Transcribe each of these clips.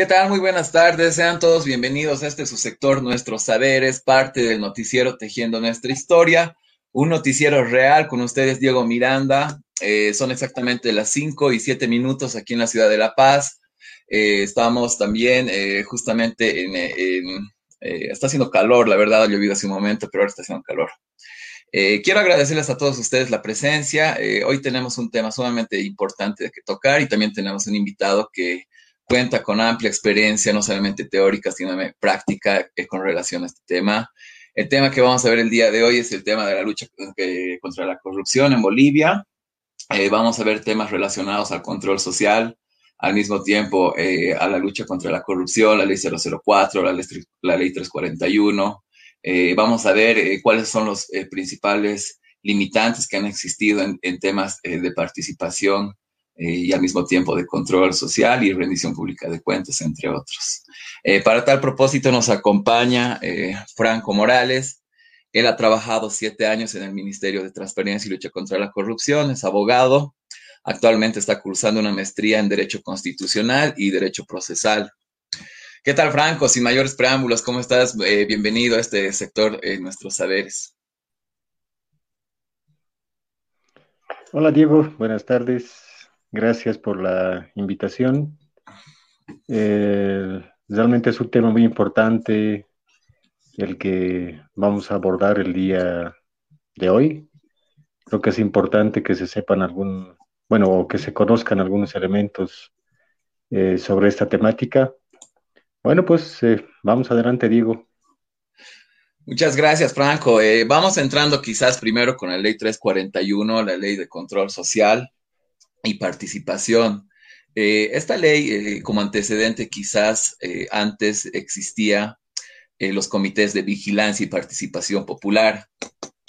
¿Qué tal? Muy buenas tardes. Sean todos bienvenidos a este su sector Nuestros Saberes, parte del noticiero Tejiendo Nuestra Historia. Un noticiero real con ustedes, Diego Miranda. Eh, son exactamente las 5 y 7 minutos aquí en la ciudad de La Paz. Eh, estamos también eh, justamente en... está haciendo calor, la verdad, ha llovido hace un momento, pero ahora está haciendo calor. quiero agradecerles a todos ustedes la presencia. hoy tenemos un tema sumamente importante de que tocar y también tenemos un invitado que cuenta con amplia experiencia, no solamente teórica, sino práctica eh, con relación a este tema. El tema que vamos a ver el día de hoy es el tema de la lucha eh, contra la corrupción en Bolivia. Eh, vamos a ver temas relacionados al control social, al mismo tiempo a la lucha contra la corrupción, la ley 004, la ley, la ley 341. vamos a ver cuáles son los principales limitantes que han existido en, en temas de participación eh, y al mismo tiempo de control social y rendición pública de cuentas, entre otros. Eh, para tal propósito nos acompaña eh, Franco Morales. Él ha trabajado siete años en el Ministerio de Transparencia y Lucha contra la Corrupción, es abogado. Actualmente está cursando una maestría en Derecho Constitucional y Derecho Procesal. ¿Qué tal, Franco? Sin mayores preámbulos, ¿cómo estás? bienvenido a este sector en nuestros saberes. Hola, Diego. Buenas tardes. Gracias por la invitación. Eh, realmente es un tema muy importante el que vamos a abordar el día de hoy. Creo que es importante que se sepan algún, bueno, o que se conozcan algunos elementos eh, sobre esta temática. Bueno, pues eh, vamos adelante, Diego. Muchas gracias, Franco. vamos entrando quizás primero con la ley 341, la ley de control social y participación. Eh, esta ley, eh, como antecedente, quizás eh, antes existía los comités de vigilancia y participación popular.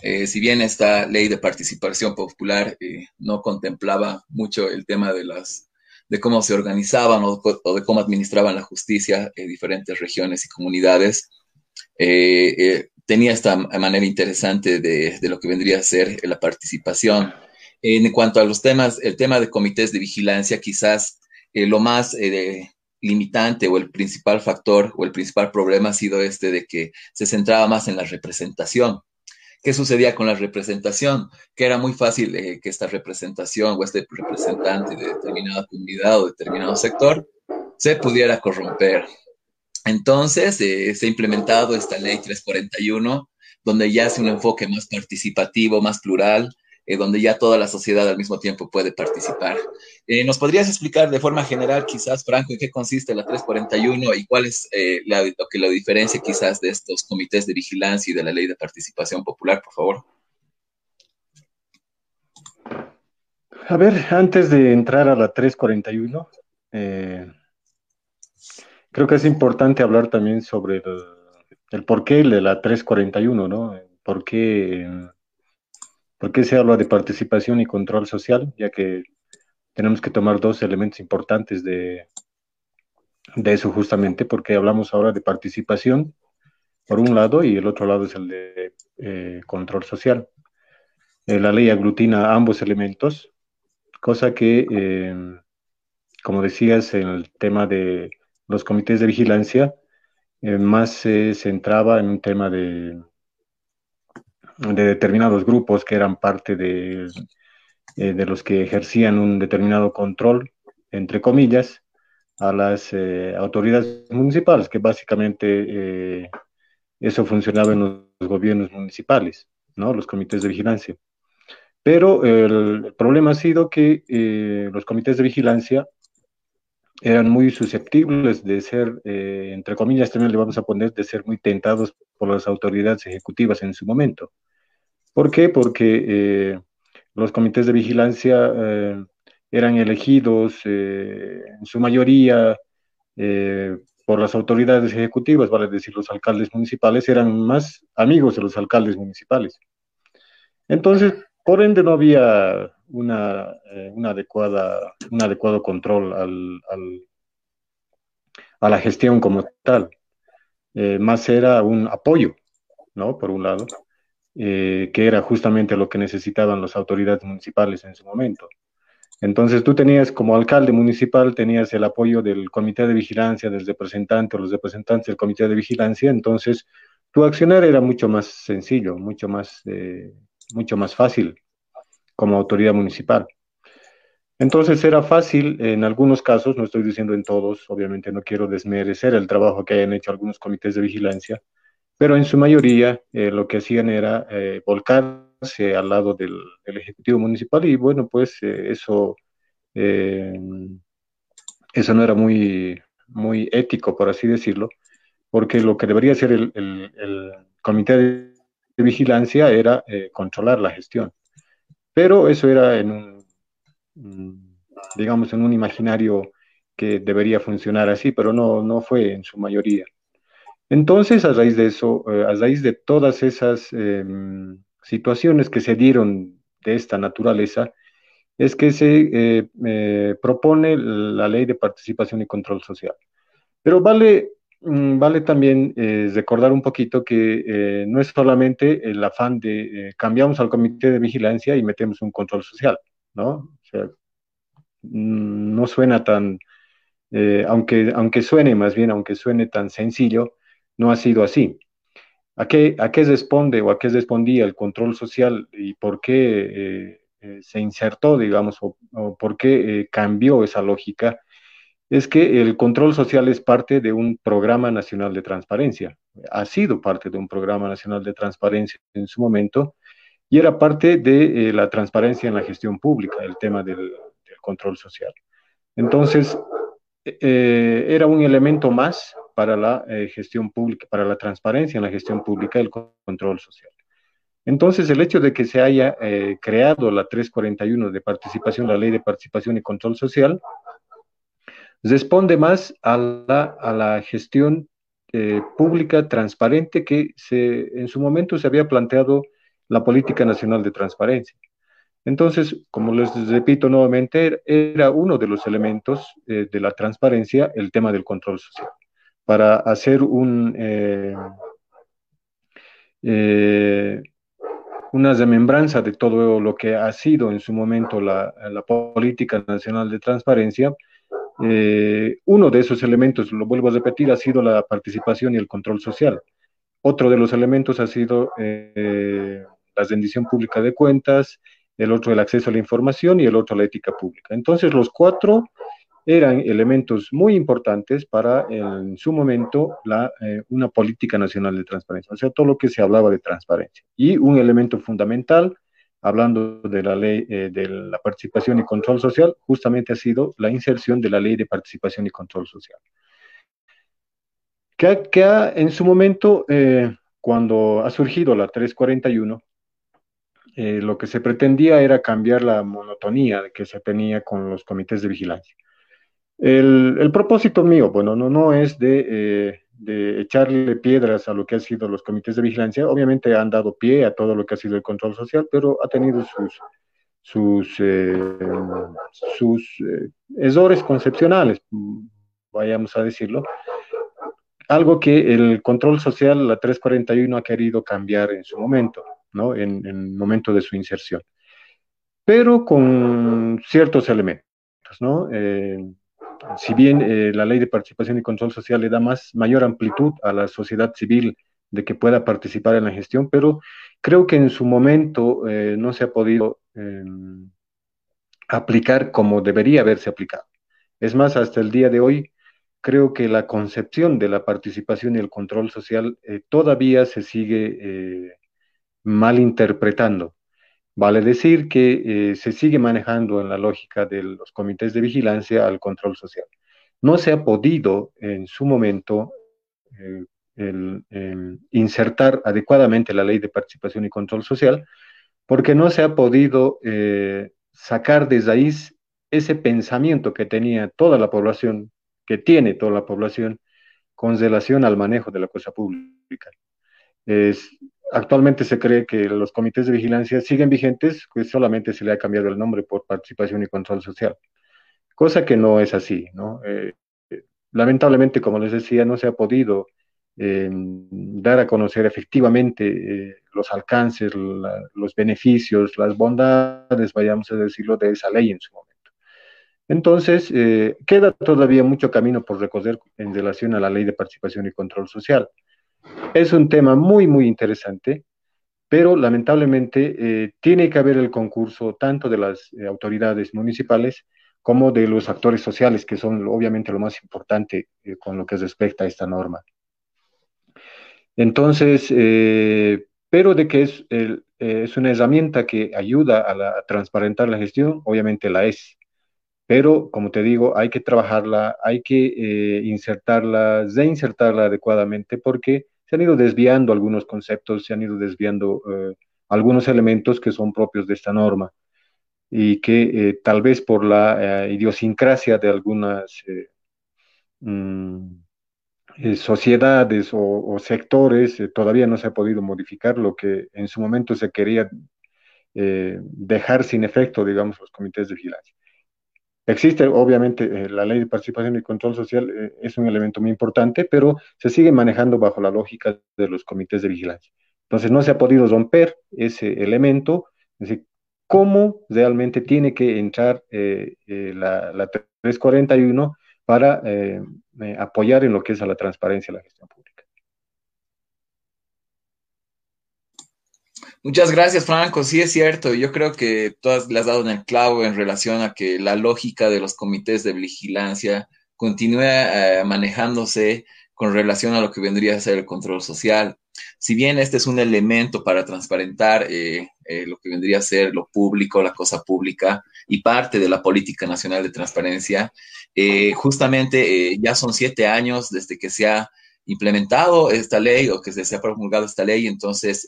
si bien esta ley de participación popular no contemplaba mucho el tema de las de cómo se organizaban o, de cómo administraban la justicia en diferentes regiones y comunidades, tenía esta manera interesante de, de, lo que vendría a ser la participación. En cuanto a los temas, el tema de comités de vigilancia, quizás eh, lo más eh, limitante o el principal factor o el principal problema ha sido este de que se centraba más en la representación. ¿Qué sucedía con la representación? Que era muy fácil eh, que esta representación o este representante de determinada comunidad o determinado sector se pudiera corromper. Entonces, se ha implementado esta ley 341, donde ya hace un enfoque más participativo, más plural, eh, donde ya toda la sociedad al mismo tiempo puede participar. Eh, ¿Nos podrías explicar de forma general, quizás, Franco, en qué consiste la 341 y cuál es eh, lo que la diferencia quizás de estos comités de vigilancia y de la ley de participación popular, por favor? A ver, antes de entrar a la 341, creo que es importante hablar también sobre el, el porqué de la 341, ¿no? ¿Por qué ¿Por qué se habla de participación y control social? Ya que tenemos que tomar dos elementos importantes de, de eso justamente, porque hablamos ahora de participación, por un lado, y el otro lado es el de eh, control social. Eh, la ley aglutina ambos elementos, cosa que, eh, como decías, en el tema de los comités de vigilancia, más se centraba en un tema de de determinados grupos que eran parte de, eh, de los que ejercían un determinado control, entre comillas, a las eh, autoridades municipales, que básicamente eh, eso funcionaba en los gobiernos municipales, ¿no? los comités de vigilancia. Pero el, problema ha sido que los comités de vigilancia eran muy susceptibles de ser, entre comillas también le vamos a poner, de ser muy tentados por las autoridades ejecutivas en su momento. ¿Por qué? Porque eh, los comités de vigilancia eh, eran elegidos eh, en su mayoría por las autoridades ejecutivas, vale decir, los alcaldes municipales eran más amigos de los alcaldes municipales. Entonces, por ende, no había una, adecuada, un adecuado control a la gestión como tal. más era un apoyo, ¿no? Por un lado. Eh, que era justamente lo que necesitaban las autoridades municipales en su momento. Entonces tú tenías como alcalde municipal, tenías el apoyo del comité de vigilancia, del representante o los representantes del comité de vigilancia, entonces tu accionar era mucho más sencillo, mucho más, eh, mucho más fácil como autoridad municipal. Entonces era fácil en algunos casos, no estoy diciendo en todos, obviamente no quiero desmerecer el trabajo que hayan hecho algunos comités de vigilancia, pero en su mayoría eh, lo que hacían era eh, volcarse al lado del, Ejecutivo Municipal y bueno, pues eh, eso, eso no era muy, muy ético, por así decirlo, porque lo que debería hacer el, el comité de vigilancia era controlar la gestión. Pero eso era en un, mm, digamos, en un imaginario que debería funcionar así, pero no, no fue en su mayoría. Entonces, a raíz de eso, eh, a raíz de todas esas em, situaciones que se dieron de esta naturaleza, es que se eh, eh, propone la ley de participación y control social. Pero vale, vale también recordar un poquito que no es solamente el afán de cambiamos al comité de vigilancia y metemos un control social, ¿no? O sea, mm, no suena tan, aunque, aunque suene más bien, aunque suene tan sencillo, no ha sido así. ¿A qué, a qué responde o a qué respondía el control social y por qué eh, eh, se insertó, digamos, o, por qué eh, cambió esa lógica? Es que el control social es parte de un programa nacional de transparencia. Ha sido parte de un programa nacional de transparencia en su momento y era parte de la transparencia en la gestión pública, el tema del, control social. Entonces, era un elemento más para la eh, gestión pública, para la transparencia en la gestión pública el control social. Entonces, el hecho de que se haya eh, creado la 341 de participación, la ley de participación y control social, responde más a la, a la gestión eh, pública transparente que se, en su momento se había planteado la Política Nacional de Transparencia. Entonces, como les repito nuevamente, era uno de los elementos de la transparencia el tema del control social para hacer un, eh, eh, una remembranza de todo lo que ha sido en su momento la, política nacional de transparencia. Eh, uno de esos elementos, lo vuelvo a repetir, ha sido la participación y el control social. Otro de los elementos ha sido la rendición pública de cuentas, el otro el acceso a la información y el otro la ética pública. Entonces, los cuatro eran elementos muy importantes para en su momento la, eh, una política nacional de transparencia, o sea, todo lo que se hablaba de transparencia. Y un elemento fundamental, hablando de la ley eh, de la participación y control social, justamente ha sido la inserción de la ley de participación y control social. Que, en su momento, eh, cuando ha surgido la 341, lo que se pretendía era cambiar la monotonía que se tenía con los comités de vigilancia. El, propósito mío, bueno, no, no es eh, de, echarle piedras a lo que han sido los comités de vigilancia. Obviamente han dado pie a todo lo que ha sido el control social, pero ha tenido sus, sus, eh, sus eh, errores concepcionales, vayamos a decirlo. Algo que el control social, la 341, ha querido cambiar en su momento, ¿no? En, el momento de su inserción. Pero con ciertos elementos, ¿no? Si bien eh, la ley de participación y control social le da más, mayor amplitud a la sociedad civil de que pueda participar en la gestión, pero creo que en su momento eh, no se ha podido em, aplicar como debería haberse aplicado. Es más, hasta el día de hoy, creo que la concepción de la participación y el control social eh, todavía se sigue malinterpretando. Vale decir que eh, se sigue manejando en la lógica de los comités de vigilancia al control social. No se ha podido en su momento eh, insertar adecuadamente la ley de participación y control social porque no se ha podido eh, sacar de raíz ese pensamiento que tenía toda la población, que tiene toda la población con relación al manejo de la cosa pública. Es, Actualmente se cree que los comités de vigilancia siguen vigentes, pues solamente se le ha cambiado el nombre por participación y control social, cosa que no es así. Eh, lamentablemente, como les decía, no se ha podido em, dar a conocer efectivamente eh, los alcances, los beneficios, las bondades, vayamos a decirlo, de esa ley en su momento. Entonces, eh, queda todavía mucho camino por recorrer en relación a la ley de participación y control social. Es un tema muy, muy interesante, pero lamentablemente eh, tiene que haber el concurso tanto de las eh, autoridades municipales como de los actores sociales, que son obviamente lo más importante con lo que respecta a esta norma. Entonces, pero de que es, es una herramienta que ayuda a, a transparentar la gestión, obviamente la es pero como te digo, hay que trabajarla, hay que eh, insertarla, reinsertarla adecuadamente porque se han ido desviando algunos conceptos, se han ido desviando eh, algunos elementos que son propios de esta norma y que eh, tal vez por la idiosincrasia de algunas mm, sociedades o, sectores todavía no se ha podido modificar lo que en su momento se quería dejar sin efecto, digamos, los comités de vigilancia. Existe, obviamente, eh, la ley de participación y control social eh, es un elemento muy importante, pero se sigue manejando bajo la lógica de los comités de vigilancia. Entonces, no se ha podido romper ese elemento, es decir, cómo realmente tiene que entrar eh, la, la, 341 para apoyar en lo que es a la transparencia y la gestión pública. Muchas gracias, Franco. Sí, es cierto. Yo creo que todas le has dado en el clavo en relación a que la lógica de los comités de vigilancia continúe eh, manejándose con relación a lo que vendría a ser el control social. Si bien este es un elemento para transparentar eh, eh, lo que vendría a ser lo público, la cosa pública y parte de la política nacional de transparencia, justamente ya son siete años desde que se ha implementado esta ley o que se ha promulgado esta ley, entonces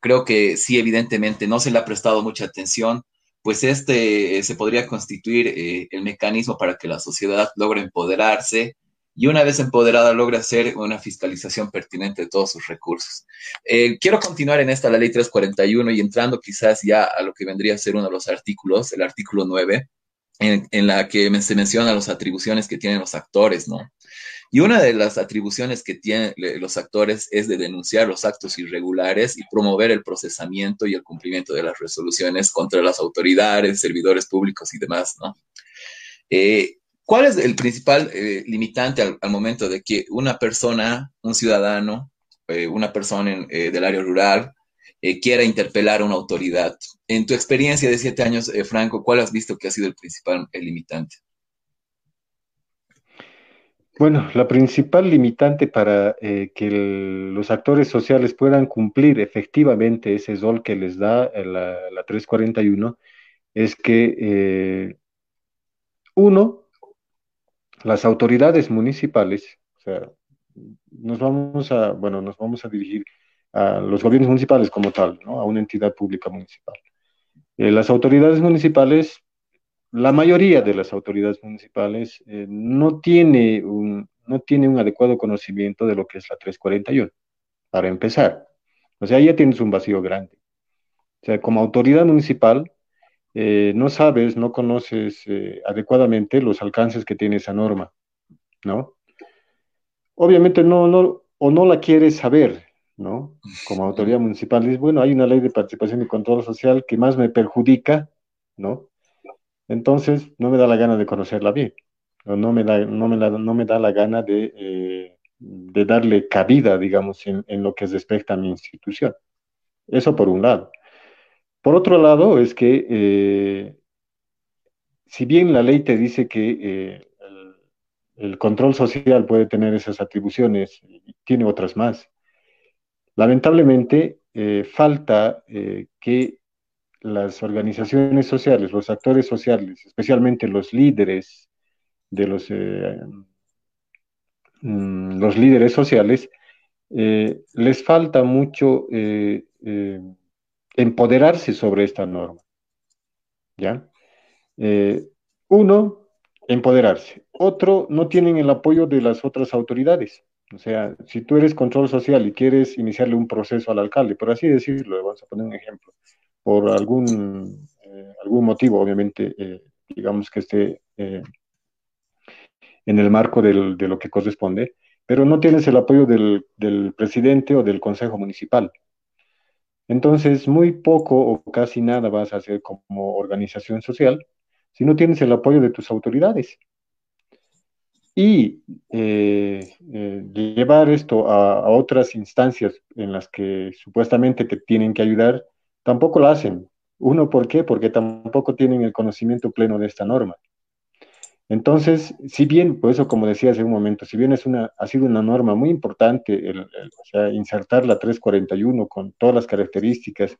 creo que sí, evidentemente no se le ha prestado mucha atención, pues este eh, se podría constituir eh, el mecanismo para que la sociedad logre empoderarse y una vez empoderada logre hacer una fiscalización pertinente de todos sus recursos. Eh, quiero continuar en esta, la ley 341, y entrando quizás ya a lo que vendría a ser uno de los artículos, el artículo 9, en, en la que se menciona las atribuciones que tienen los actores, ¿no? Y una de las atribuciones que tienen los actores es de denunciar los actos irregulares y promover el procesamiento y el cumplimiento de las resoluciones contra las autoridades, servidores públicos y demás, ¿no? Eh, ¿Cuál es el principal eh, limitante al, momento de que una persona, un ciudadano, eh, una persona del área rural, quiera interpelar a una autoridad? En tu experiencia de siete años, Franco, ¿cuál has visto que ha sido el principal limitante? Bueno, la principal limitante para eh, que los actores sociales puedan cumplir efectivamente ese rol que les da eh, la, la 341 es que, eh, uno, las autoridades municipales, o sea, nos vamos a, bueno, nos vamos a dirigir a los gobiernos municipales como tal, ¿no? a una entidad pública municipal. las autoridades municipales la mayoría de las autoridades municipales eh, no, tiene un, no tiene un adecuado conocimiento de lo que es la 341, para empezar. O sea, ya tienes un vacío grande. O sea, como autoridad municipal, eh, no sabes, no conoces eh, adecuadamente los alcances que tiene esa norma, ¿no? Obviamente no, no, o no la quieres saber, ¿no? Como autoridad municipal, dices, bueno, hay una ley de participación y control social que más me perjudica, ¿no? Entonces, no me da la gana de conocerla bien, o no me da, no me no me da la gana de, eh, de darle cabida, digamos, en, lo que respecta a mi institución. Eso por un lado. Por otro lado, es que eh, si bien la ley te dice que eh, el, control social puede tener esas atribuciones, tiene otras más. Lamentablemente, falta que las organizaciones sociales, los actores sociales, especialmente los líderes de los, eh, mm, los líderes sociales, eh, les falta mucho eh, empoderarse sobre esta norma. ¿Ya? uno, empoderarse. Otro, no tienen el apoyo de las otras autoridades. O sea, si tú eres control social y quieres iniciarle un proceso al alcalde, por así decirlo, vamos a poner un ejemplo, por algún, eh, algún motivo, obviamente, eh, digamos que esté eh, en el marco de lo que corresponde, pero no tienes el apoyo del, del, presidente o del consejo municipal. Entonces, muy poco o casi nada vas a hacer como organización social, si no tienes el apoyo de tus autoridades. Y eh, eh, llevar esto a, otras instancias en las que supuestamente te tienen que ayudar, tampoco lo hacen. Uno, ¿por qué? Porque tampoco tienen el conocimiento pleno de esta norma. Entonces, si bien, por eso como decía hace un momento, si bien es una, ha sido una norma muy importante, el, o sea, insertar la 341 con todas las características,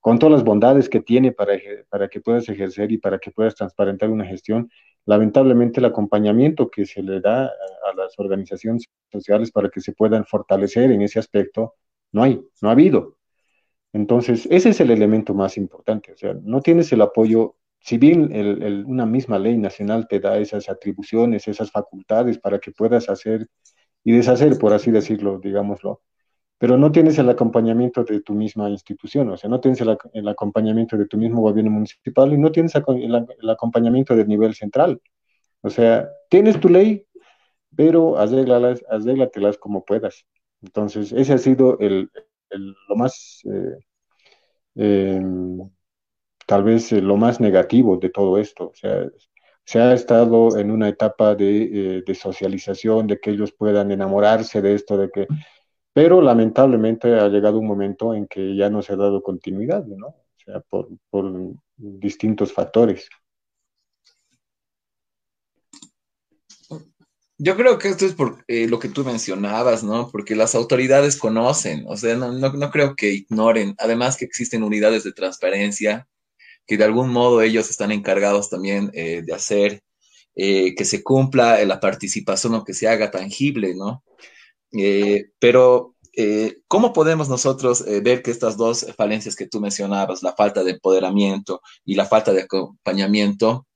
con todas las bondades que tiene para, para que puedas ejercer y para que puedas transparentar una gestión, lamentablemente el acompañamiento que se le da a, las organizaciones sociales para que se puedan fortalecer en ese aspecto, no hay, no ha habido. Entonces, ese es el elemento más importante, o sea, no tienes el apoyo si bien una misma ley nacional te da esas atribuciones, esas facultades para que puedas hacer y deshacer, por así decirlo, digámoslo, pero no tienes el acompañamiento de tu misma institución, o sea, no tienes el, acompañamiento de tu mismo gobierno municipal y no tienes el, acompañamiento del nivel central. O sea, tienes tu ley, pero arréglatelas como puedas. Entonces, ese ha sido el, lo más... Eh, tal vez eh, lo más negativo de todo esto. O sea, se ha estado en una etapa de, eh, socialización, de que ellos puedan enamorarse de esto, de que, pero lamentablemente ha llegado un momento en que ya no se ha dado continuidad, ¿no? O sea, por, distintos factores. Yo creo que esto es por eh, lo que tú mencionabas, ¿no? Porque las autoridades conocen, o sea, no, no, creo que ignoren, además que existen unidades de transparencia, que de algún modo ellos están encargados también eh, de hacer eh, que se cumpla la participación o que se haga tangible, ¿no? Eh, ¿cómo podemos nosotros ver que estas dos falencias que tú mencionabas, la falta de empoderamiento y la falta de acompañamiento,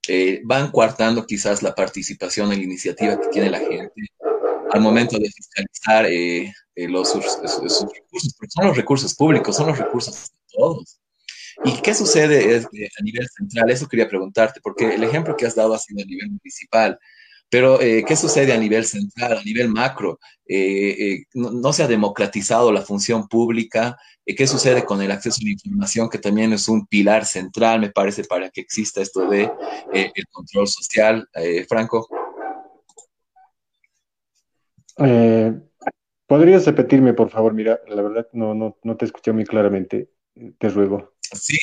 van coartando quizás la participación en la iniciativa que tiene la gente al momento de fiscalizar los, recursos? son los recursos públicos, son los recursos de todos. ¿Y qué sucede a nivel central? Eso quería preguntarte, porque el ejemplo que has dado ha sido a nivel municipal, pero eh, ¿qué sucede a nivel central, a nivel macro? Eh, eh, no, se ha democratizado la función pública. ¿Qué sucede con el acceso a la información, que también es un pilar central, me parece, para que exista esto de el control social? Franco. ¿Podrías repetirme, por favor? Mira, la verdad no, no, no te escuché muy claramente. Te ruego. Sí,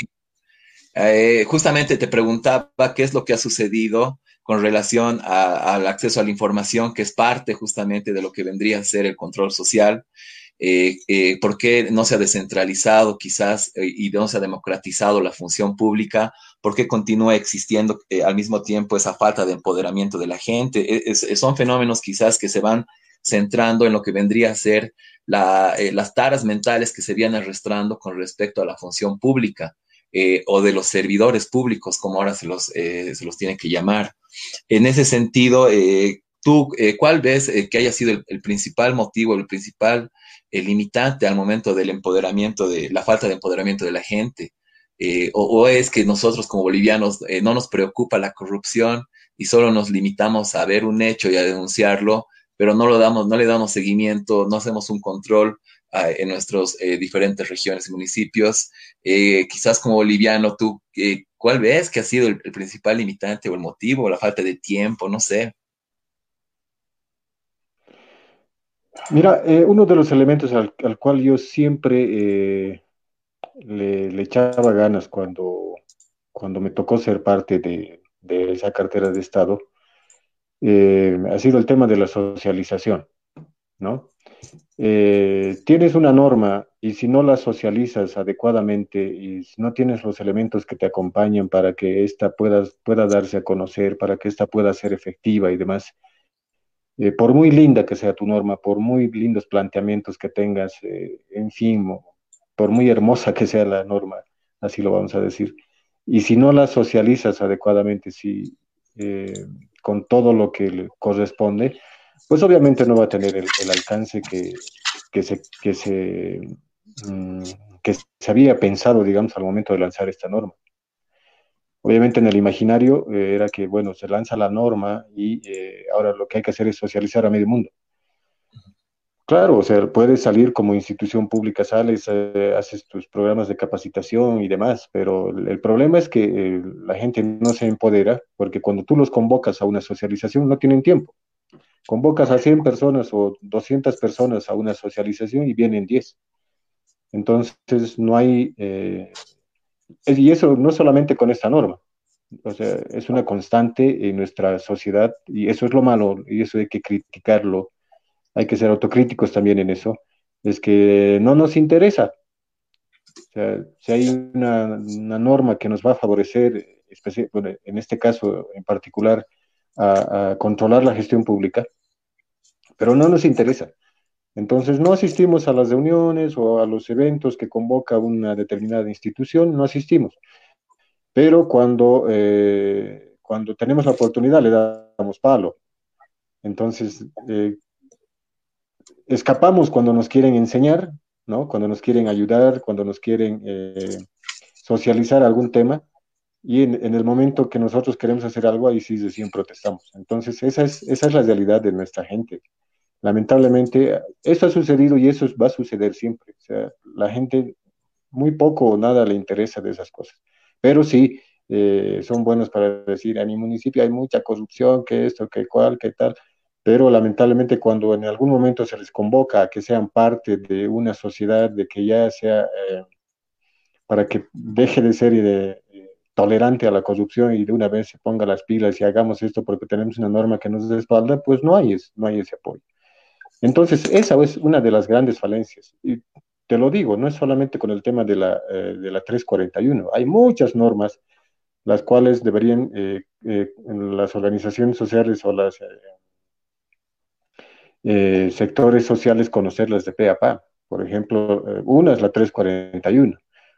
eh, justamente te preguntaba qué es lo que ha sucedido con relación al acceso a la información, que es parte justamente de lo que vendría a ser el control social. Eh, eh, ¿Por qué no se ha descentralizado quizás y no se ha democratizado la función pública? ¿Por qué continúa existiendo al mismo tiempo esa falta de empoderamiento de la gente? son fenómenos quizás que se van centrando en lo que vendría a ser eh, las taras mentales que se vienen arrastrando con respecto a la función pública eh, o de los servidores públicos, como ahora se los, eh, se los tiene que llamar. En ese sentido, ¿tú cuál ves que haya sido el, principal motivo, el principal limitante al momento del empoderamiento, de la falta de empoderamiento de la gente? O, o, es que nosotros como bolivianos no nos preocupa la corrupción y solo nos limitamos a ver un hecho y a denunciarlo pero no, lo damos, no le damos seguimiento, no hacemos un control en nuestras eh, diferentes regiones y municipios. Eh, quizás como boliviano, tú, eh, ¿cuál ves que ha sido el, principal limitante o el motivo, la falta de tiempo? No sé. Mira, uno de los elementos al, cual yo siempre le, echaba ganas cuando, cuando me tocó ser parte de, de esa cartera de Estado, eh, ha sido el tema de la socialización, ¿no? Eh, tienes una norma y si no la socializas adecuadamente y si no tienes los elementos que te acompañan para que ésta pueda, pueda darse a conocer, para que ésta pueda ser efectiva y demás, eh, por muy linda que sea tu norma, por muy lindos planteamientos que tengas, en fin, por muy hermosa que sea la norma, así lo vamos a decir, y si no la socializas adecuadamente, si con todo lo que le corresponde, pues obviamente no va a tener el, alcance que, se, que, se, mm, que se había pensado, digamos, al momento de lanzar esta norma. Obviamente en el imaginario eh, era que, bueno, se lanza la norma y eh, ahora lo que hay que hacer es socializar a medio mundo. Claro, o sea, puedes salir como institución pública, sales, eh, haces tus programas de capacitación y demás, pero el, problema es que eh, la gente no se empodera porque cuando tú los convocas a una socialización no tienen tiempo. Convocas a 100 personas o 200 personas a una socialización y vienen 10. Entonces, no hay, eh, y eso no solamente con esta norma, o sea, es una constante en nuestra sociedad y eso es lo malo y eso hay que criticarlo hay que ser autocríticos también en eso, es que no nos interesa. O sea, si hay una, norma que nos va a favorecer, en este caso en particular, a, controlar la gestión pública, pero no nos interesa. Entonces no asistimos a las reuniones o a los eventos que convoca una determinada institución, no asistimos. Pero cuando, eh, cuando tenemos la oportunidad le damos palo. Entonces, eh, escapamos cuando nos quieren enseñar, ¿no? Cuando nos quieren ayudar, cuando nos quieren eh, socializar algún tema, y en, el momento que nosotros queremos hacer algo, ahí sí recién protestamos. Entonces, esa es, esa es la realidad de nuestra gente. Lamentablemente, eso ha sucedido y eso va a suceder siempre. O sea, la gente muy poco o nada le interesa de esas cosas. Pero sí, eh, son buenos para decir, en mi municipio hay mucha corrupción, que esto, que cual, que tal pero lamentablemente cuando en algún momento se les convoca a que sean parte de una sociedad, de que ya sea, eh, para que deje de ser de, eh, tolerante a la corrupción y de una vez se ponga las pilas y hagamos esto porque tenemos una norma que nos respalda, pues no hay, no hay ese apoyo. Entonces, esa es una de las grandes falencias. Y te lo digo, no es solamente con el tema de la, eh, de la 341, hay muchas normas las cuales deberían las organizaciones sociales o las eh, sectores sociales conocerlas de pe a pa. Por ejemplo, eh, una es la 341,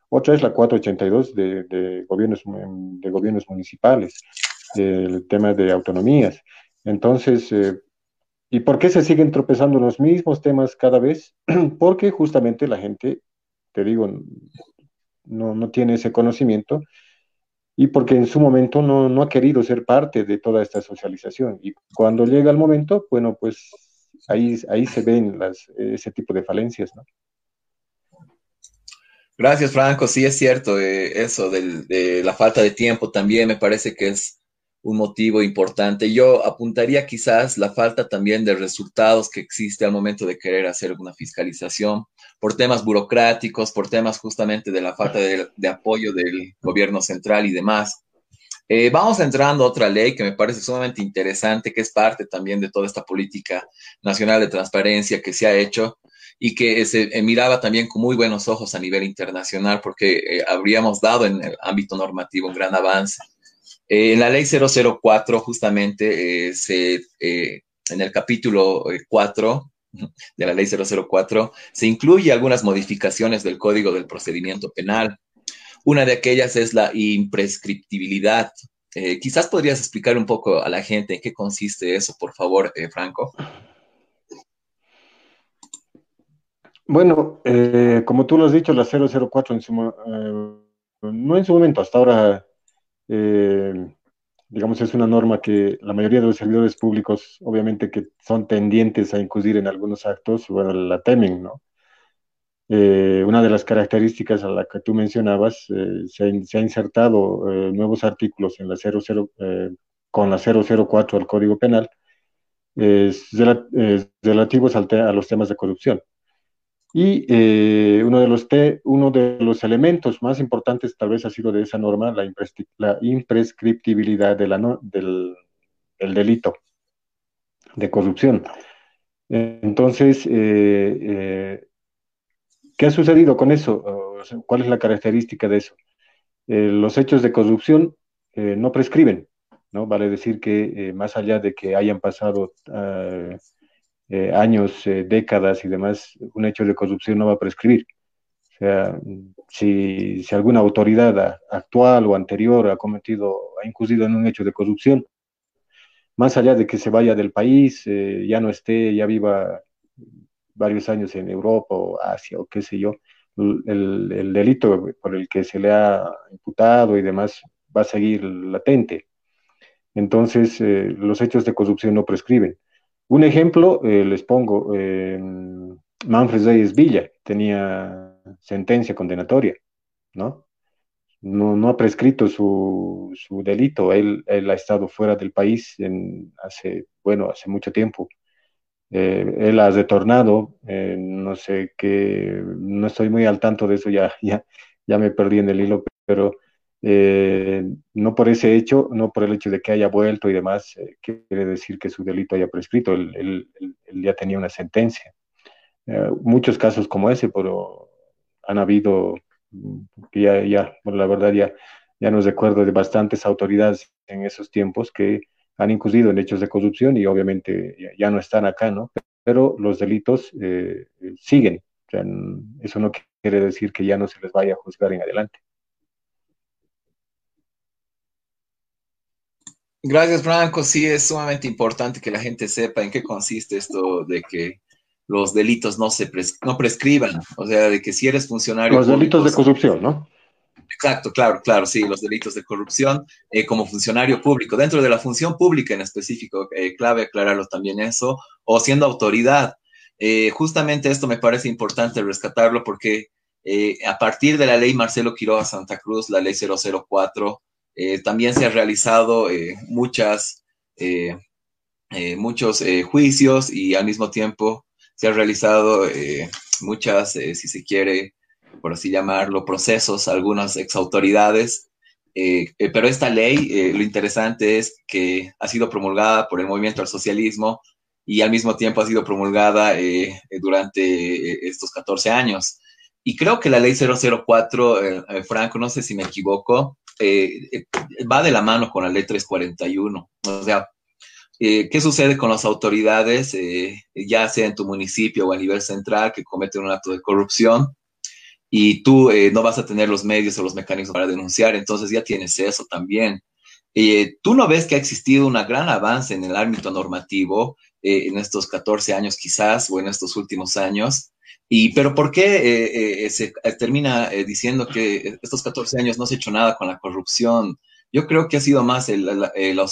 otra es la 482 de, de, gobiernos, de gobiernos municipales, el tema de autonomías. Entonces, eh, ¿y por qué se siguen tropezando los mismos temas cada vez? Porque justamente la gente, te digo, no, no tiene ese conocimiento y porque en su momento no, no, ha querido ser parte de toda esta socialización. Y cuando llega el momento, bueno, pues ahí, ahí se ven las, ese tipo de falencias, ¿no? Gracias, Franco. Sí, es cierto, eh, eso de la falta de tiempo también me parece que es un motivo importante. Yo apuntaría quizás la falta también de resultados que existe al momento de querer hacer una fiscalización por temas burocráticos, por temas justamente de la falta de, de apoyo del gobierno central y demás. Eh, vamos entrando a otra ley que me parece sumamente interesante, que es parte también de toda esta política nacional de transparencia que se ha hecho y que se eh, miraba también con muy buenos ojos a nivel internacional porque eh, habríamos dado en el ámbito normativo un gran avance. en la ley 004 justamente se, en el capítulo 4 de la ley 004 se incluye algunas modificaciones del Código del Procedimiento Penal una de aquellas es la imprescriptibilidad. Eh, quizás podrías explicar un poco a la gente en qué consiste eso, por favor, eh, Franco. Bueno, eh, como tú lo has dicho, la 004 en su, no en su momento, hasta ahora, digamos, es una norma que la mayoría de los servidores públicos, obviamente que son tendientes a incurrir en algunos actos, bueno, la temen, ¿no? Eh, una de las características a la que tú mencionabas, eh, se, ha insertado eh, nuevos artículos en la 00, con la 004 del Código Penal relativos a los temas de corrupción. Y uno, de los uno de los elementos más importantes tal vez ha sido de esa norma la, la imprescriptibilidad de la del, del, delito de corrupción. Entonces, ¿Qué ha sucedido con eso? ¿Cuál es la característica de eso? Eh, los hechos de corrupción eh, no prescriben, ¿no? Vale decir que eh, más allá de que hayan pasado ah, años, décadas y demás, un hecho de corrupción no va a prescribir. O sea, si, si alguna autoridad actual o anterior ha cometido, ha incurrido en un hecho de corrupción, más allá de que se vaya del país, ya no esté, ya viva varios años en Europa o Asia o qué sé yo, el, delito por el que se le ha imputado y demás va a seguir latente. Entonces, eh, los hechos de corrupción no prescriben. Un ejemplo, les pongo, Manfred Reyes Villa tenía sentencia condenatoria, ¿no? No, ha prescrito su, delito, él, él, ha estado fuera del país hace, bueno, hace mucho tiempo. Eh, él ha retornado, eh, no sé qué, no estoy muy al tanto de eso, ya, ya, ya me perdí en el hilo, pero eh, no por ese hecho, no por el hecho de que haya vuelto y demás, quiere decir que su delito haya prescrito, él, ya tenía una sentencia. muchos casos como ese, pero han habido, ya, ya, la verdad ya, ya nos recuerdo de bastantes autoridades en esos tiempos que han incurrido en hechos de corrupción y obviamente ya, no están acá, ¿no? Pero los delitos eh, siguen. eso no quiere decir que ya no se les vaya a juzgar en adelante. Gracias, Franco. Sí, es sumamente importante que la gente sepa en qué consiste esto de que los delitos no se no prescriban. O sea, de que si eres funcionario. Los delitos de corrupción, ¿no? Exacto, claro, claro, sí, los delitos de corrupción eh, como funcionario público, dentro de la función pública en específico, eh, clave aclararlo también eso, o siendo autoridad. Eh, justamente esto me parece importante rescatarlo porque a partir de la ley Marcelo Quiroga Santa Cruz, la ley 004, también se han realizado muchas, muchos juicios y al mismo tiempo se han realizado muchas, si se quiere, por así llamarlo, procesos, algunas exautoridades. Eh, eh, pero esta ley, eh, lo interesante es que ha sido promulgada por el movimiento al socialismo y al mismo tiempo ha sido promulgada durante estos 14 años. Y creo que la ley 004, Franco, no sé si me equivoco, va de la mano con la ley 341. O sea, ¿qué sucede con las autoridades, ya sea en tu municipio o a nivel central, que cometen un acto de corrupción? y tú eh, no vas a tener los medios o los mecanismos para denunciar, entonces ya tienes eso también. Eh, ¿Tú no ves que ha existido un gran avance en el ámbito normativo eh, en estos 14 años quizás o en estos últimos años? Y, pero ¿por qué se termina diciendo que estos 14 años no se ha hecho nada con la corrupción? Yo creo que ha sido más la, la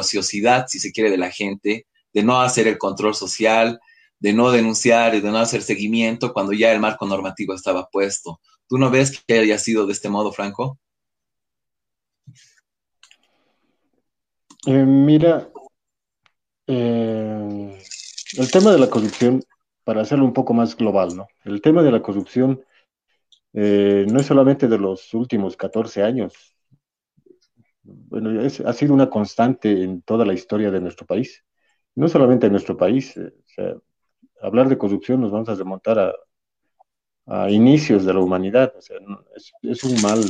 ociosidad, si se quiere, de la gente, de no hacer el control social, de no denunciar y de no hacer seguimiento cuando ya el marco normativo estaba puesto. ¿Tú no ves que haya sido de este modo, Franco? Eh, mira, eh, el tema de la corrupción, para hacerlo un poco más global, ¿no? El tema de la corrupción eh, no es solamente de los últimos 14 años, bueno, ha sido una constante en toda la historia de nuestro país, no solamente en nuestro país, sea, hablar de corrupción nos vamos a remontar a, inicios de la humanidad. Es, un mal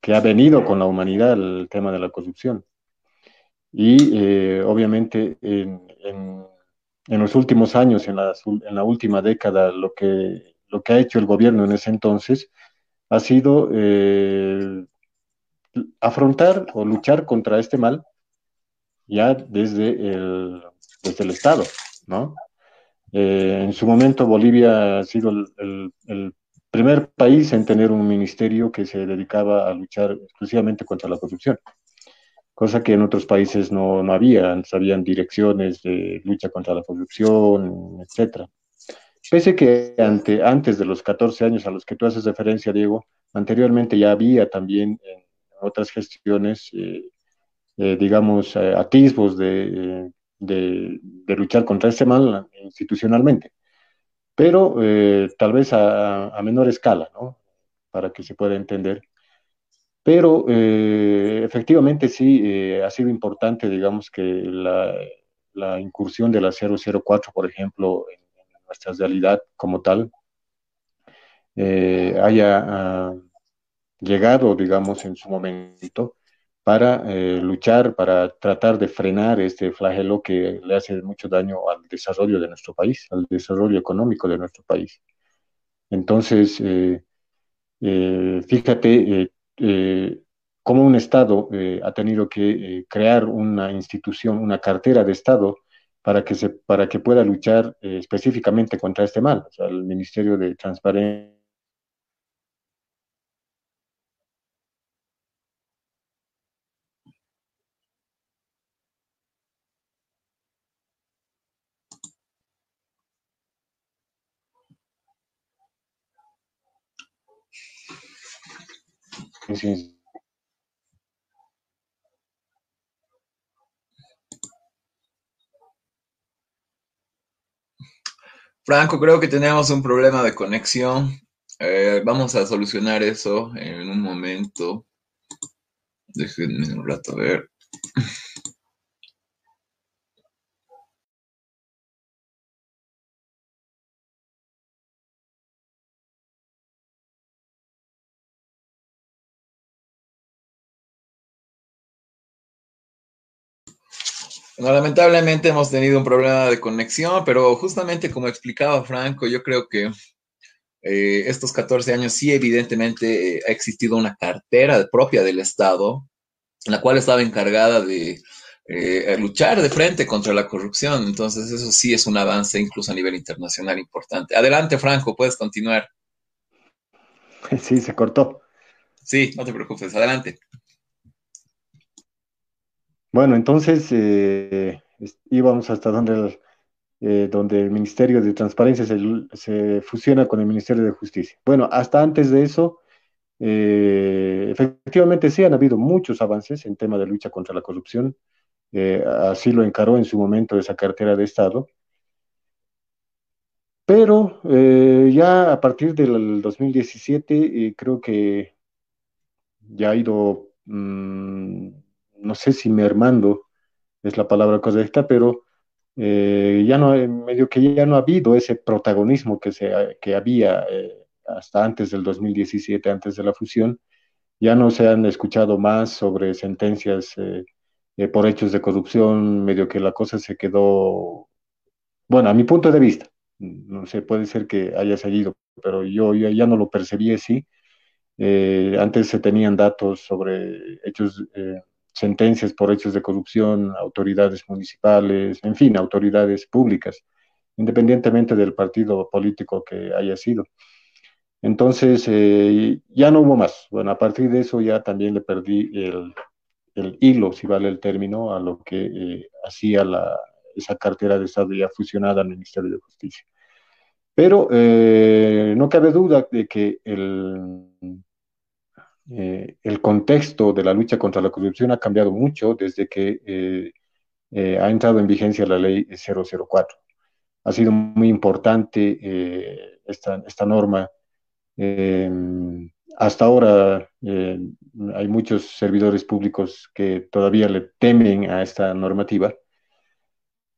que ha venido con la humanidad el tema de la corrupción. Y eh, obviamente en, los últimos años, en la, en la, última década, lo que, lo que ha hecho el gobierno en ese entonces ha sido eh, afrontar o luchar contra este mal ya desde el, el Estado. ¿no? Eh, en su momento Bolivia ha sido el, primer país en tener un ministerio que se dedicaba a luchar exclusivamente contra la corrupción, cosa que en otros países no, no había, antes habían direcciones de lucha contra la corrupción, etcétera. Pese que ante, antes de los 14 años a los que tú haces referencia, Diego, anteriormente ya había también en otras gestiones, eh, eh, digamos, atisbos de de, luchar contra este mal institucionalmente, pero eh, tal vez a, menor escala, ¿no? Para que se pueda entender. Pero eh, efectivamente sí eh, ha sido importante, digamos, que la, incursión de la 004, por ejemplo, en, nuestra realidad como tal, haya ah, llegado, digamos, en su momento para eh, luchar, para tratar de frenar este flagelo que le hace mucho daño al desarrollo de nuestro país, al desarrollo económico de nuestro país. Entonces, eh, eh, fíjate cómo un Estado ha tenido que crear una institución, una cartera de Estado para que, se, para que pueda luchar específicamente contra este mal. O sea, el Ministerio de Transparencia Franco, creo que tenemos un problema de conexión. Eh, vamos a solucionar eso en un momento. Déjenme un rato ver. Lamentablemente hemos tenido un problema de conexión, pero justamente como explicaba Franco, yo creo que eh, estos 14 años sí evidentemente ha existido una cartera propia del Estado, la cual estaba encargada de eh, luchar de frente contra la corrupción. Entonces eso sí es un avance incluso a nivel internacional importante. Adelante, Franco, puedes continuar. Sí, se cortó. Sí, no te preocupes, adelante. Bueno, entonces eh, íbamos hasta donde el, eh, donde el Ministerio de Transparencia se, fusiona con el Ministerio de Justicia. Bueno, hasta antes de eso, eh, efectivamente sí han habido muchos avances en tema de lucha contra la corrupción. así lo encaró en su momento esa cartera de Estado. Pero ya a partir del 2017 creo que ya ha ido... Mm, no sé si mermando es la palabra correcta, pero eh, ya no, medio que ya no ha habido ese protagonismo que, se, que había eh, hasta antes del 2017, antes de la fusión, ya no se han escuchado más sobre sentencias eh, por hechos de corrupción, medio que la cosa se quedó, bueno, a mi punto de vista, no sé, puede ser que haya seguido, pero yo, ya no lo percibí así. antes se tenían datos sobre hechos sentencias por hechos de corrupción, autoridades municipales, en fin, autoridades públicas, independientemente del partido político que haya sido. Entonces, eh, ya no hubo más. Bueno, a partir de eso ya también le perdí el, hilo, si vale el término, a lo que eh, hacía la, esa cartera de Estado ya fusionada al Ministerio de Justicia. Pero eh, no cabe duda de que el, eh, el contexto de la lucha contra la corrupción ha cambiado mucho desde que eh, eh, ha entrado en vigencia la ley 004. Ha sido muy importante esta, norma. hasta ahora hay muchos servidores públicos que todavía le temen a esta normativa.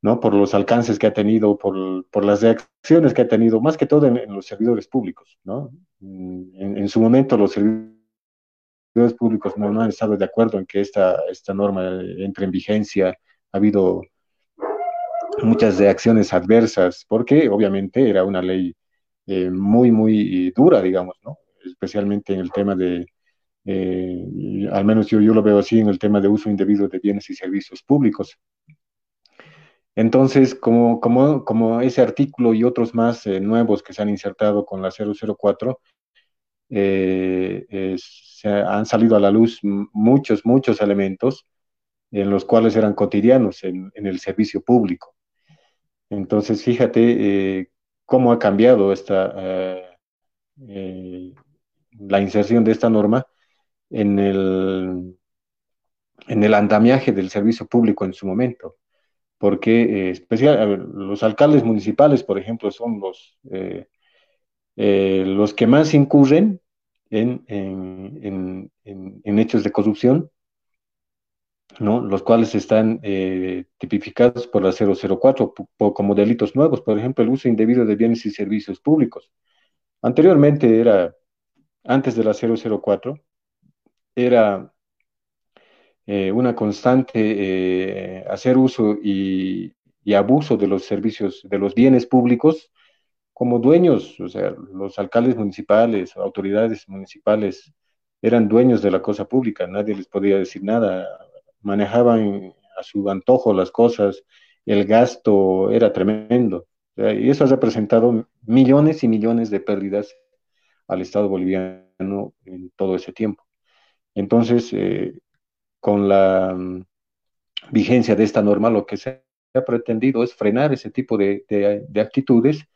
¿no? por los alcances que ha tenido, por, las reacciones que ha tenido, más que todo en, los servidores públicos. ¿no? En, en, su momento los servidores públicos no, han estado de acuerdo en que esta, esta norma entre en vigencia. Ha habido muchas reacciones adversas, porque obviamente era una ley eh, muy, muy dura, digamos, ¿no? Especialmente en el tema de, eh, al menos yo, yo lo veo así, en el tema de uso indebido de bienes y servicios públicos. Entonces, como, como, como ese artículo y otros más eh, nuevos que se han insertado con la 004, eh, han salido a la luz muchos, muchos elementos en los cuales eran cotidianos en, el servicio público. Entonces, fíjate eh, cómo ha cambiado esta, eh, la inserción de esta norma en el, en el andamiaje del servicio público en su momento. Porque especial, los alcaldes municipales, por ejemplo, son los eh, los que más incurren en, hechos de corrupción, ¿no? los cuales están eh, tipificados por la 004 como delitos nuevos, por ejemplo, el uso indebido de bienes y servicios públicos. Anteriormente era, antes de la 004, era eh, una constante hacer uso y, y, abuso de los servicios, de los bienes públicos como dueños, o sea, los alcaldes municipales, autoridades municipales eran dueños de la cosa pública, nadie les podía decir nada, manejaban a su antojo las cosas, el gasto era tremendo, y eso ha representado millones y millones de pérdidas al Estado boliviano en todo ese tiempo. Entonces, eh, con la mm, vigencia de esta norma, lo que se ha pretendido es frenar ese tipo de, de actitudes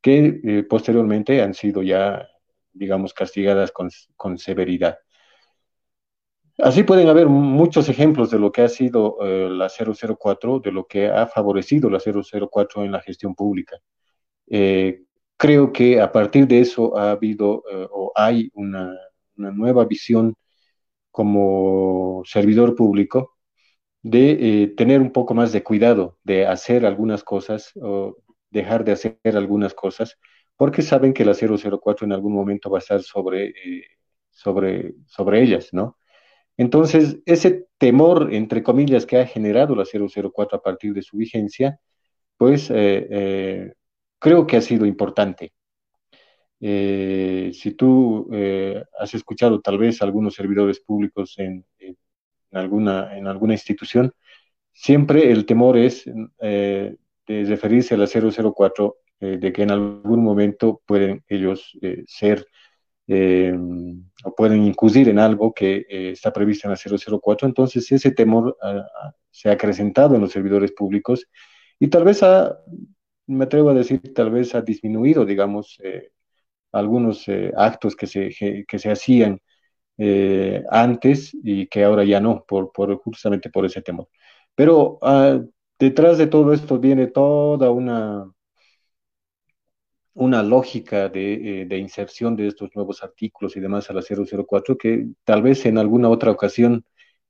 que eh, posteriormente han sido ya, digamos, castigadas con, severidad. Así pueden haber muchos ejemplos de lo que ha sido eh, la 004, de lo que ha favorecido la 004 en la gestión pública. Eh, creo que a partir de eso ha habido o hay una, nueva visión como servidor público de tener un poco más de cuidado de hacer algunas cosas o dejar de hacer algunas cosas, porque saben que la 004 en algún momento va a estar sobre, sobre, sobre ellas, ¿no? Entonces, ese temor, entre comillas, que ha generado la 004 a partir de su vigencia, pues eh, eh, creo que ha sido importante. Eh, si tú has escuchado tal vez algunos servidores públicos en, alguna, en alguna institución, siempre el temor es referirse a la 004, de que en algún momento pueden ellos ser eh, o pueden incurrir en algo que eh, está previsto en la 004. Entonces, ese temor ah, ah, se ha acrecentado en los servidores públicos y tal vez ha, me atrevo a decir, tal vez ha disminuido, digamos, eh, algunos actos que se, que se hacían antes y que ahora ya no, por, por justamente por ese temor. Pero ah, detrás de todo esto viene toda una una lógica de, eh, de, inserción de estos nuevos artículos y demás a la 004 que tal vez en alguna otra ocasión,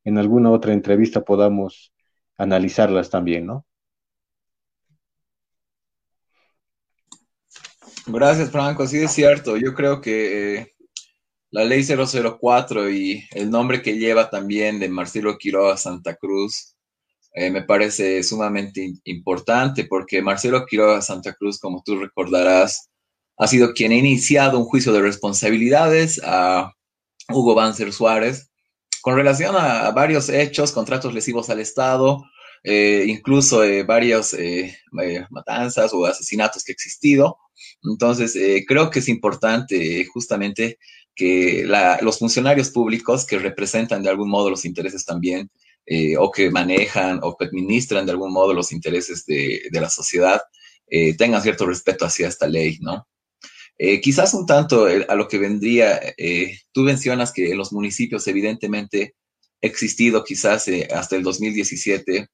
en alguna otra entrevista podamos analizarlas también, ¿no? Gracias, Franco. Sí, es cierto. Yo creo que eh, la ley 004 y el nombre que lleva también de Marcelo Quiroga Santa Cruz eh, me parece sumamente importante porque Marcelo Quiroga Santa Cruz, como tú recordarás, ha sido quien ha iniciado un juicio de responsabilidades a Hugo Banzer Suárez con relación a, varios hechos, contratos lesivos al Estado, eh, incluso eh, varias matanzas o asesinatos que ha existido. Entonces, creo que es importante justamente que los funcionarios públicos que representan de algún modo los intereses también eh, o que manejan o que administran de algún modo los intereses de, la sociedad eh, tengan cierto respeto hacia esta ley, ¿no? Eh, quizás un tanto a lo que vendría, tú mencionas que en los municipios evidentemente existido quizás hasta el 2017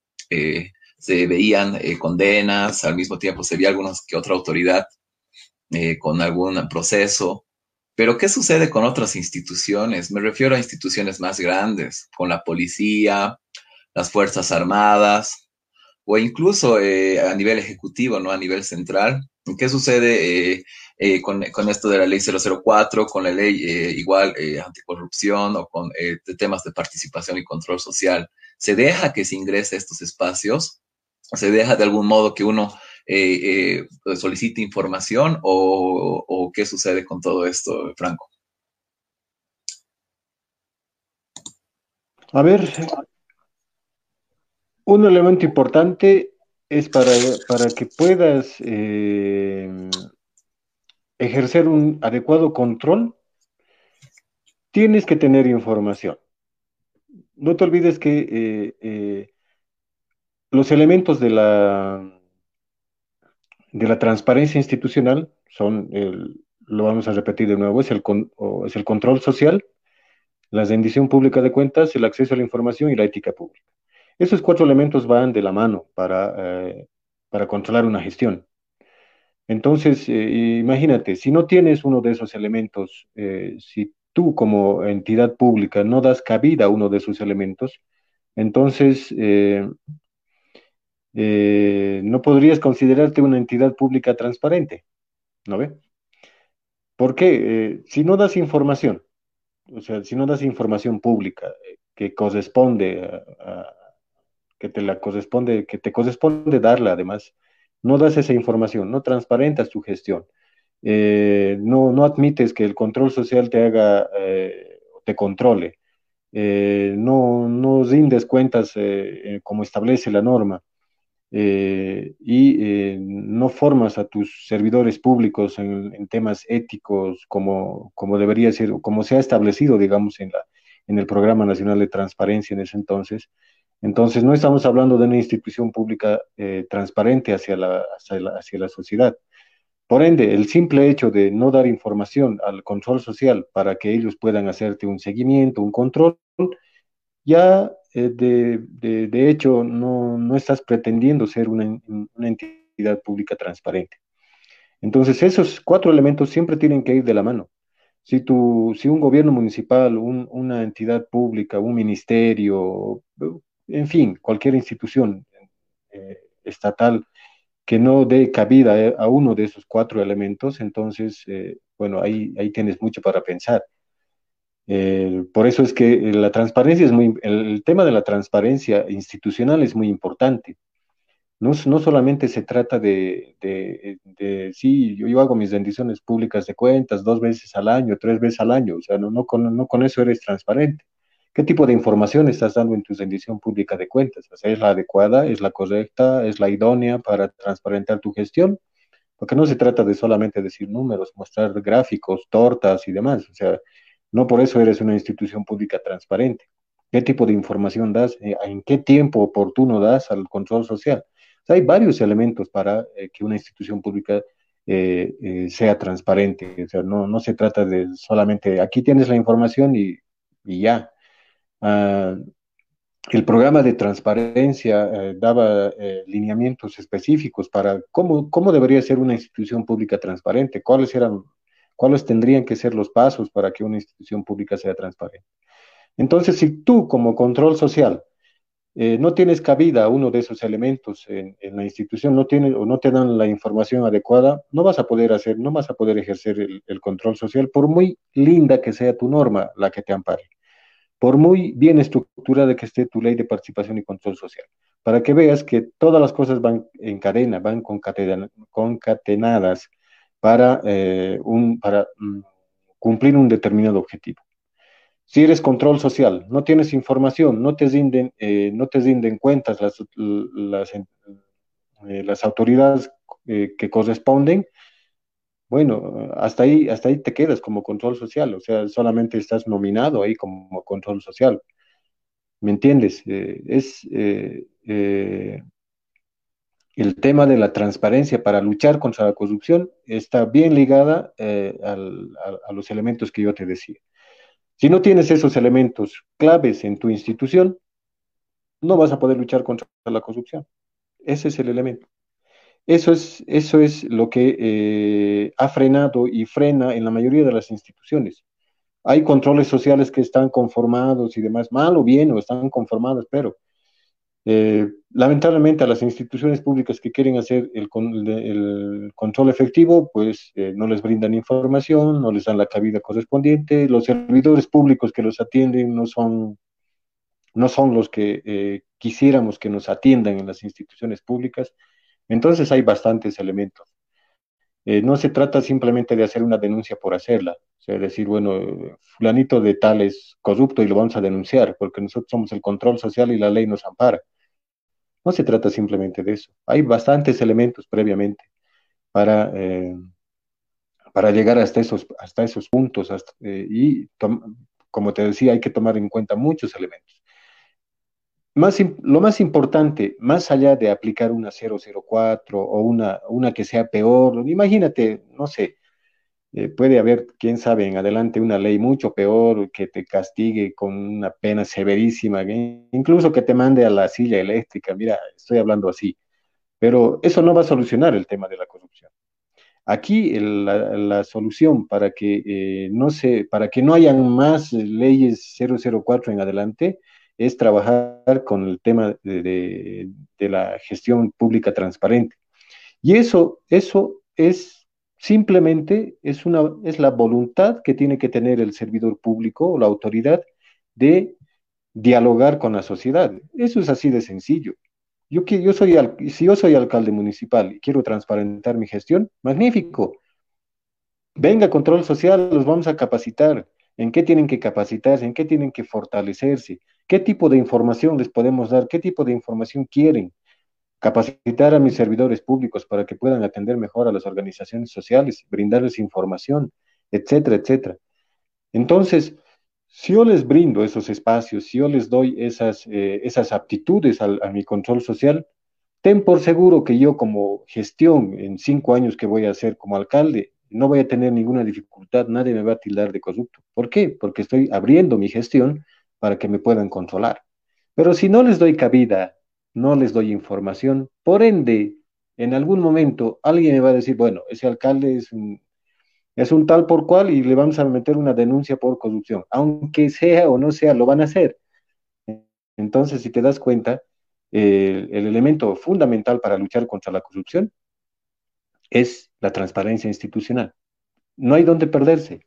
se veían condenas, al mismo tiempo se veía alguna que otra autoridad con algún proceso, pero ¿qué sucede con otras instituciones? Me refiero a instituciones más grandes, con la policía, las Fuerzas Armadas o incluso eh, a nivel ejecutivo, ¿no? A nivel central. ¿Qué sucede eh, eh, con, esto de la ley 004, con la ley igual anticorrupción o con temas de participación y control social? ¿Se deja que se ingrese a estos espacios? ¿Se deja de algún modo que uno solicite información o, qué sucede con todo esto, Franco? A ver, un elemento importante es para, para que puedas eh, ejercer un adecuado control, tienes que tener información. No te olvides que eh, eh, los elementos de la, de la transparencia institucional son, lo vamos a repetir de nuevo, es el, es el control social, la rendición pública de cuentas, el acceso a la información y la ética pública. Esos cuatro elementos van de la mano para, eh, para controlar una gestión. Entonces, eh, imagínate, si no tienes uno de esos elementos, eh, si tú como entidad pública no das cabida a uno de esos elementos, entonces no podrías considerarte una entidad pública transparente, ¿no ve? ¿Por qué? si no das información, o sea, si no das información pública que corresponde a que te la corresponde, que te corresponde darla además. No das esa información, no transparentas tu gestión. Eh, no, no admites que el control social te haga, eh, te controle. Eh, no, no rindes cuentas como establece la norma. Y no formas a tus servidores públicos en, en, temas éticos como, como debería ser, como se ha establecido, digamos, en, la, en el Programa Nacional de Transparencia en ese entonces, entonces, no estamos hablando de una institución pública eh, transparente hacia la, hacia la, sociedad. Por ende, el simple hecho de no dar información al control social para que ellos puedan hacerte un seguimiento, un control, ya eh, de, hecho no, estás pretendiendo ser una, entidad pública transparente. Entonces, esos cuatro elementos siempre tienen que ir de la mano. Si, tu, si un gobierno municipal, una entidad pública, un ministerio, en fin, cualquier institución eh, estatal que no dé cabida a uno de esos cuatro elementos, entonces, eh, bueno, ahí, ahí tienes mucho para pensar. Eh, por eso es que la transparencia es muy, el, tema de la transparencia institucional es muy importante. No, no solamente se trata de, de, sí, yo, yo, hago mis rendiciones públicas de cuentas dos veces al año, tres veces al año, o sea, no, no, con, no con eso eres transparente. ¿Qué tipo de información estás dando en tu rendición pública de cuentas? O sea, ¿Es la adecuada, es la correcta, es la idónea para transparentar tu gestión? Porque no se trata de solamente decir números, mostrar gráficos, tortas y demás. O sea, no por eso eres una institución pública transparente. ¿Qué tipo de información das? Eh, ¿En qué tiempo oportuno das al control social? hay varios elementos para eh, que una institución pública eh, sea transparente. O sea, no, no se trata de solamente aquí tienes la información y, y ya. Ah, el programa de transparencia daba lineamientos específicos para cómo, cómo debería ser una institución pública transparente, cuáles eran ¿Cuáles tendrían que ser los pasos para que una institución pública sea transparente? Entonces, si tú como control social eh, no tienes cabida uno de esos elementos en, la institución, no tiene, o no te dan la información adecuada, no vas a poder hacer, no vas a poder ejercer el, control social, por muy linda que sea tu norma, la que te ampare, por muy bien estructurada que esté tu ley de participación y control social, para que veas que todas las cosas van en cadena, van concatenadas para, eh, un, para mm, cumplir un determinado objetivo. Si eres control social, no tienes información, no te rinden, eh, no te rinden cuentas las, eh, autoridades que corresponden, bueno, hasta ahí, hasta ahí te quedas como control social, o sea, solamente estás nominado ahí como control social. ¿Me entiendes? es el tema de la transparencia para luchar contra la corrupción está bien ligada eh, a, los elementos que yo te decía. Si no tienes esos elementos claves en tu institución, no vas a poder luchar contra la corrupción. Ese es el elemento. Eso es, eso es lo que eh, ha frenado y frena en la mayoría de las instituciones. Hay controles sociales que están conformados y demás, mal o bien, o están conformados, pero eh, lamentablemente a las instituciones públicas que quieren hacer el, control efectivo, pues eh, no les brindan información, no les dan la cabida correspondiente, los servidores públicos que los atienden no son, no son los que eh, quisiéramos que nos atiendan en las instituciones públicas. Entonces hay bastantes elementos. no se trata simplemente de hacer una denuncia por hacerla, o sea, decir, bueno, fulanito de tal es corrupto y lo vamos a denunciar, porque nosotros somos el control social y la ley nos ampara. No se trata simplemente de eso. Hay bastantes elementos previamente para, eh, para llegar hasta esos, hasta esos puntos eh, y, como te decía, hay que tomar en cuenta muchos elementos. Más, lo más importante, más allá de aplicar una 004 o una, una que sea peor, imagínate, no sé, eh, puede haber, quién sabe, en adelante una ley mucho peor que te castigue con una pena severísima, incluso que te mande a la silla eléctrica, mira, estoy hablando así, pero eso no va a solucionar el tema de la corrupción. Aquí la, solución para que, eh, no se, para que no hayan más leyes 004 en adelante es trabajar con el tema de la gestión pública transparente. Y eso, eso es Simplemente es, una, es la voluntad que tiene que tener el servidor público o la autoridad de dialogar con la sociedad. Eso es así de sencillo. Yo, yo soy, si yo soy alcalde municipal y quiero transparentar mi gestión, magnífico. Venga, control social, los vamos a capacitar. ¿En qué tienen que capacitarse? ¿En qué tienen que fortalecerse? ¿Qué tipo de información les podemos dar? ¿Qué tipo de información quieren? Capacitar a mis servidores públicos para que puedan atender mejor a las organizaciones sociales, brindarles información, etcétera, etcétera. Entonces, si yo les brindo esos espacios, si yo les doy esas, eh, esas aptitudes a mi control social, ten por seguro que yo como gestión en cinco años que voy a hacer como alcalde, no voy a tener ninguna dificultad, nadie me va a tildar de corrupto. ¿Por qué? Porque estoy abriendo mi gestión para que me puedan controlar. Pero si no les doy cabida, no les doy información, por ende, en algún momento alguien me va a decir, bueno, ese alcalde es un, es un tal por cual y le vamos a meter una denuncia por corrupción. Aunque sea o no sea, lo van a hacer. Entonces, si te das cuenta, el elemento fundamental para luchar contra la corrupción es la transparencia institucional. No hay donde perderse.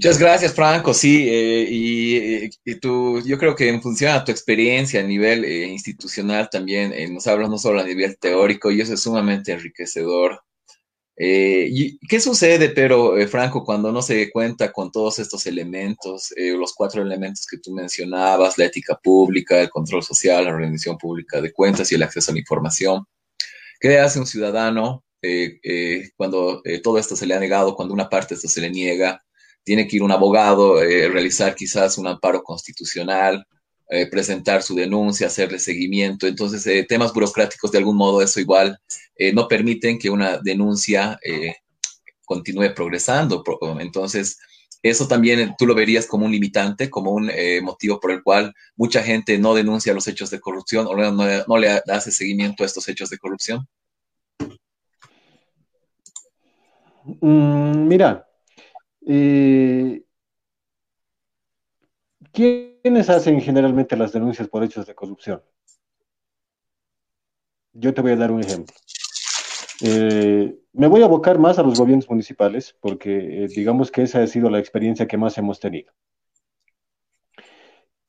Muchas gracias, Franco. Sí, eh, y, tú, yo creo que en función a tu experiencia a nivel eh, institucional también, eh, nos hablas no solo a nivel teórico, y eso es sumamente enriquecedor. ¿y ¿Qué sucede, pero, Franco, cuando no se cuenta con todos estos elementos, los cuatro elementos que tú mencionabas, la ética pública, el control social, la rendición pública de cuentas y el acceso a la información? ¿Qué hace un ciudadano cuando todo esto se le ha negado, cuando una parte de esto se le niega? Tiene que ir un abogado, eh, realizar quizás un amparo constitucional, eh, presentar su denuncia, hacerle seguimiento. Entonces, eh, temas burocráticos, de algún modo, eso igual no permiten que una denuncia continúe progresando. Entonces, eso también tú lo verías como un limitante, como un motivo por el cual mucha gente no denuncia los hechos de corrupción o no, le hace seguimiento a estos hechos de corrupción. Mm, mira, eh, ¿Quiénes hacen generalmente las denuncias por hechos de corrupción? Yo te voy a dar un ejemplo. Eh, me voy a abocar más a los gobiernos municipales porque eh, digamos que esa ha sido la experiencia que más hemos tenido.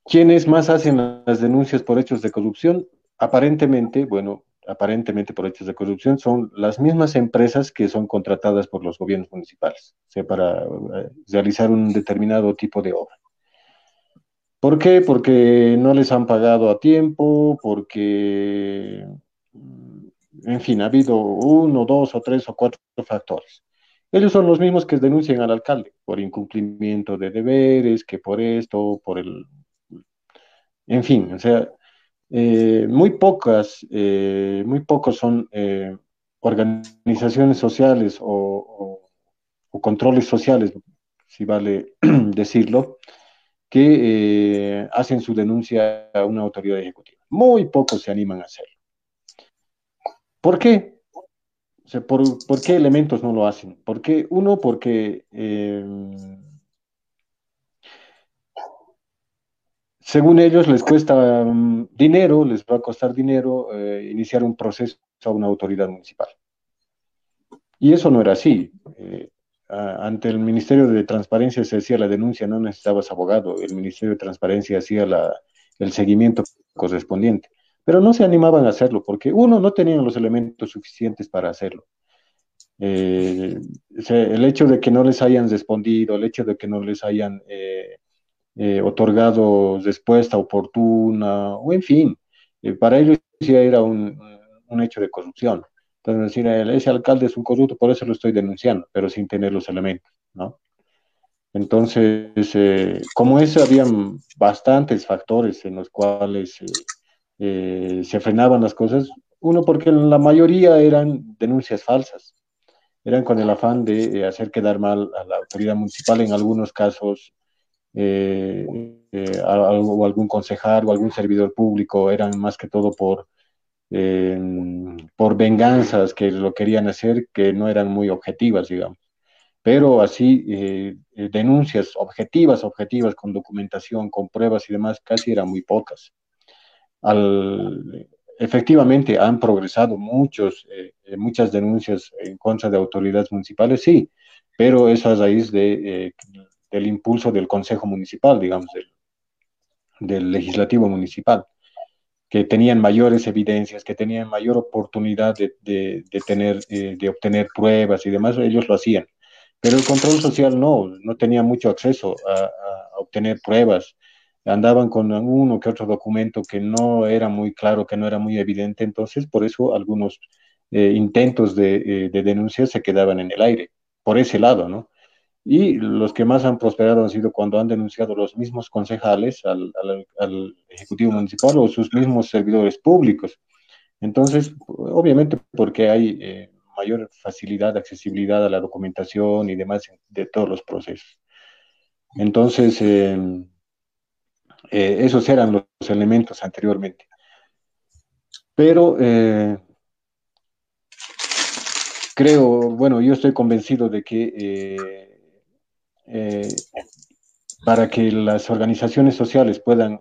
¿Quiénes más hacen las denuncias por hechos de corrupción? Aparentemente, bueno, aparentemente por hechos de corrupción, son las mismas empresas que son contratadas por los gobiernos municipales, o sea, para eh, realizar un determinado tipo de obra. ¿Por qué? Porque no les han pagado a tiempo, porque, mm, en fin, ha habido uno, dos o tres o cuatro factores. Ellos son los mismos que denuncian al alcalde por incumplimiento de deberes, que por esto, por el... En fin, o sea, eh, muy pocas, eh, muy pocos son eh, organizaciones sociales o, controles sociales, si vale decirlo, que hacen su denuncia a una autoridad ejecutiva. Muy pocos se animan a hacerlo. ¿Por qué? ¿por, qué elementos no lo hacen? Porque, uno, porque según ellos les cuesta mm, dinero, les va a costar dinero eh, iniciar un proceso a una autoridad municipal. Y eso no era así. Eh, ante el Ministerio de Transparencia se hacía la denuncia, no necesitabas abogado, el Ministerio de Transparencia hacía el seguimiento correspondiente. Pero no se animaban a hacerlo porque, uno, no tenían los elementos suficientes para hacerlo. Eh, el hecho de que no les hayan respondido, el hecho de que no les hayan otorgado respuesta oportuna, o en fin, eh, para ellos sí era un, hecho de corrupción. Entonces, decir, ese alcalde es un corrupto, por eso lo estoy denunciando, pero sin tener los elementos, ¿no? Entonces, eh, como eso, habían bastantes factores en los cuales se frenaban las cosas. Uno, porque la mayoría eran denuncias falsas, eran con el afán de hacer quedar mal a la autoridad municipal, en algunos casos eh, eh, o algún concejal o algún servidor público, eran más que todo por, eh, por venganzas que lo querían hacer, que no eran muy objetivas, digamos. Pero así, denuncias objetivas, objetivas, con documentación, con pruebas y demás, casi eran muy pocas. Al, efectivamente han progresado muchos, muchas denuncias en contra de autoridades municipales, sí, pero eso a raíz de del impulso del Consejo Municipal, digamos, del, Legislativo Municipal, que tenían mayores evidencias, que tenían mayor oportunidad de, tener, eh, de obtener pruebas y demás, ellos lo hacían. Pero el control social no, no tenía mucho acceso a, obtener pruebas. Andaban con uno que otro documento que no era muy claro, que no era muy evidente, entonces por eso algunos eh, intentos de, eh, de denuncia se quedaban en el aire, por ese lado, ¿no? Y los que más han prosperado han sido cuando han denunciado los mismos concejales al, Ejecutivo Municipal o sus mismos servidores públicos. Entonces, obviamente porque hay eh, mayor facilidad, accesibilidad a la documentación y demás de todos los procesos. Entonces, em, eh, esos eran los, elementos anteriormente. Pero eh, creo, bueno, yo estoy convencido de que para que las organizaciones sociales puedan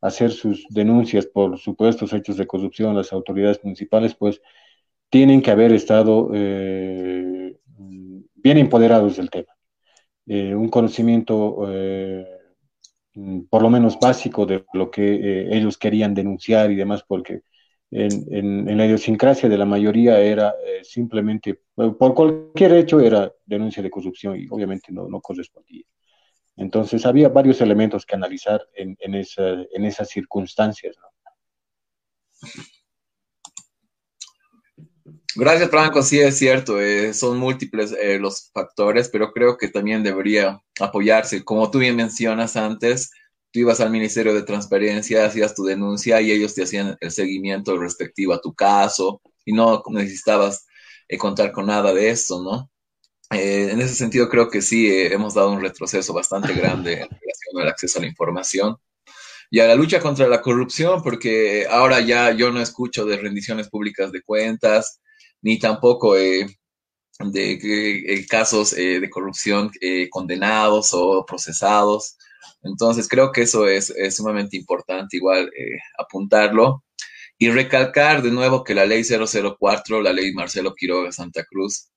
hacer sus denuncias por supuestos hechos de corrupción, las autoridades municipales, pues tienen que haber estado eh, bien empoderados del tema. Eh, un conocimiento eh, por lo menos básico de lo que ellos querían denunciar y demás, porque en, la idiosincrasia de la mayoría era simplemente, por cualquier hecho era denuncia de corrupción y obviamente no, no correspondía. Entonces había varios elementos que analizar en, en, esas circunstancias. Gracias, Franco. Sí, es cierto, eh, son múltiples eh, los factores, pero creo que también debería apoyarse. Como tú bien mencionas antes, tú ibas al Ministerio de Transparencia, hacías tu denuncia y ellos te hacían el seguimiento respectivo a tu caso y no necesitabas eh, contar con nada de eso, ¿no? Eh, en ese sentido, creo que sí eh, hemos dado un retroceso bastante grande en relación al acceso a la información y a la lucha contra la corrupción, porque ahora ya yo no escucho de rendiciones públicas de cuentas, ni tampoco de casos de corrupción condenados o procesados. Entonces, creo que eso es, sumamente importante igual apuntarlo y recalcar de nuevo que la ley 004, la ley Marcelo Quiroga Santa Cruz,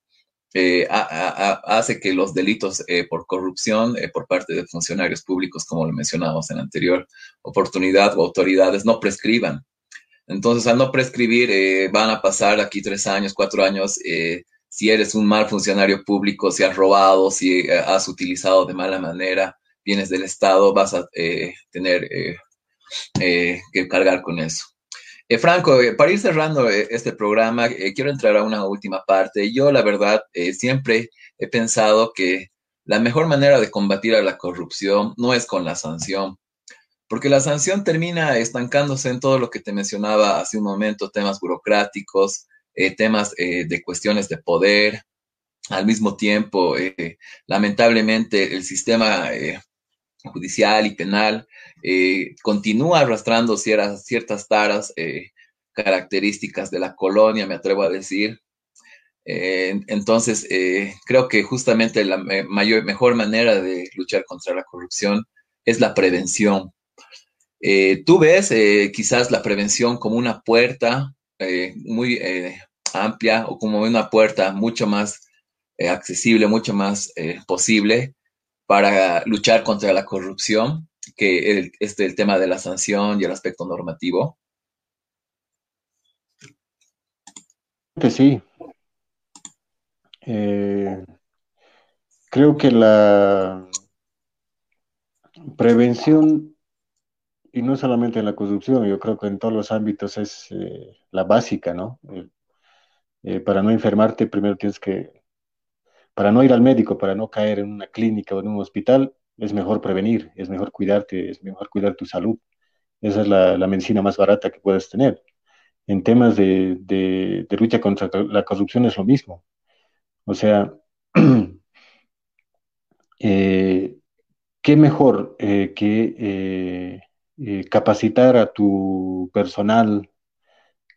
eh, hace que los delitos eh, por corrupción eh, por parte de funcionarios públicos, como lo mencionábamos en la anterior oportunidad, o autoridades, no prescriban. Entonces, al no prescribir, van a pasar aquí tres años, cuatro años. si eres un mal funcionario público, si has robado, si has utilizado de mala manera bienes del Estado, vas a tener que cargar con eso. Eh, Franco, eh, para ir cerrando eh, este programa, quiero entrar a una última parte. Yo, la verdad, siempre he pensado que la mejor manera de combatir a la corrupción no es con la sanción, porque la sanción termina estancándose en todo lo que te mencionaba hace un momento, temas burocráticos, temas de cuestiones de poder. Al mismo tiempo, lamentablemente, el sistema judicial y penal eh, continúa arrastrando ciertas, ciertas taras eh, características de la colonia, me atrevo a decir. Eh, entonces, creo que justamente la mayor, mejor manera de luchar contra la corrupción es la prevención. Tú ves quizás la prevención como una puerta muy amplia o como una puerta mucho más accesible, mucho más posible para luchar contra la corrupción que el, este, el tema de la sanción y el aspecto normativo? Que sí. Eh, creo que la prevención, y no solamente en la corrupción, yo creo que en todos los ámbitos es eh, la básica, ¿no? Eh, para no enfermarte, primero tienes que, para no ir al médico, para no caer en una clínica o en un hospital, es mejor prevenir, es mejor cuidarte, es mejor cuidar tu salud. Esa es la, medicina más barata que puedes tener. En temas de, lucha contra la corrupción es lo mismo. O sea, eh, ¿qué mejor eh, que eh, capacitar a tu personal,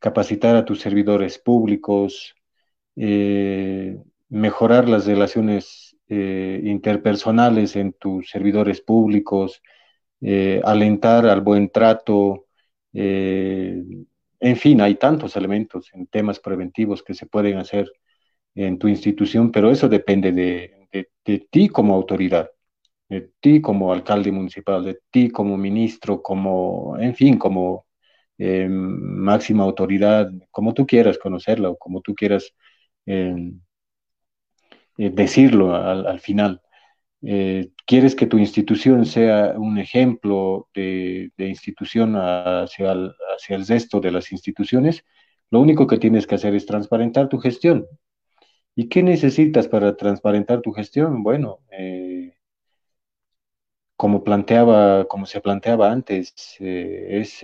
capacitar a tus servidores públicos, mejorar las relaciones eh, interpersonales en tus servidores públicos, eh, alentar al buen trato, eh, en fin, hay tantos elementos en temas preventivos que se pueden hacer en tu institución, pero eso depende de, de ti como autoridad, de ti como alcalde municipal, de ti como ministro, como, en fin, como máxima autoridad, como tú quieras conocerla o como tú quieras decirlo al, final. Eh, quieres que tu institución sea un ejemplo de, institución hacia el, hacia el resto de las instituciones, lo único que tienes que hacer es transparentar tu gestión. ¿Y qué necesitas para transparentar tu gestión? Bueno, eh, como planteaba, como se planteaba antes, es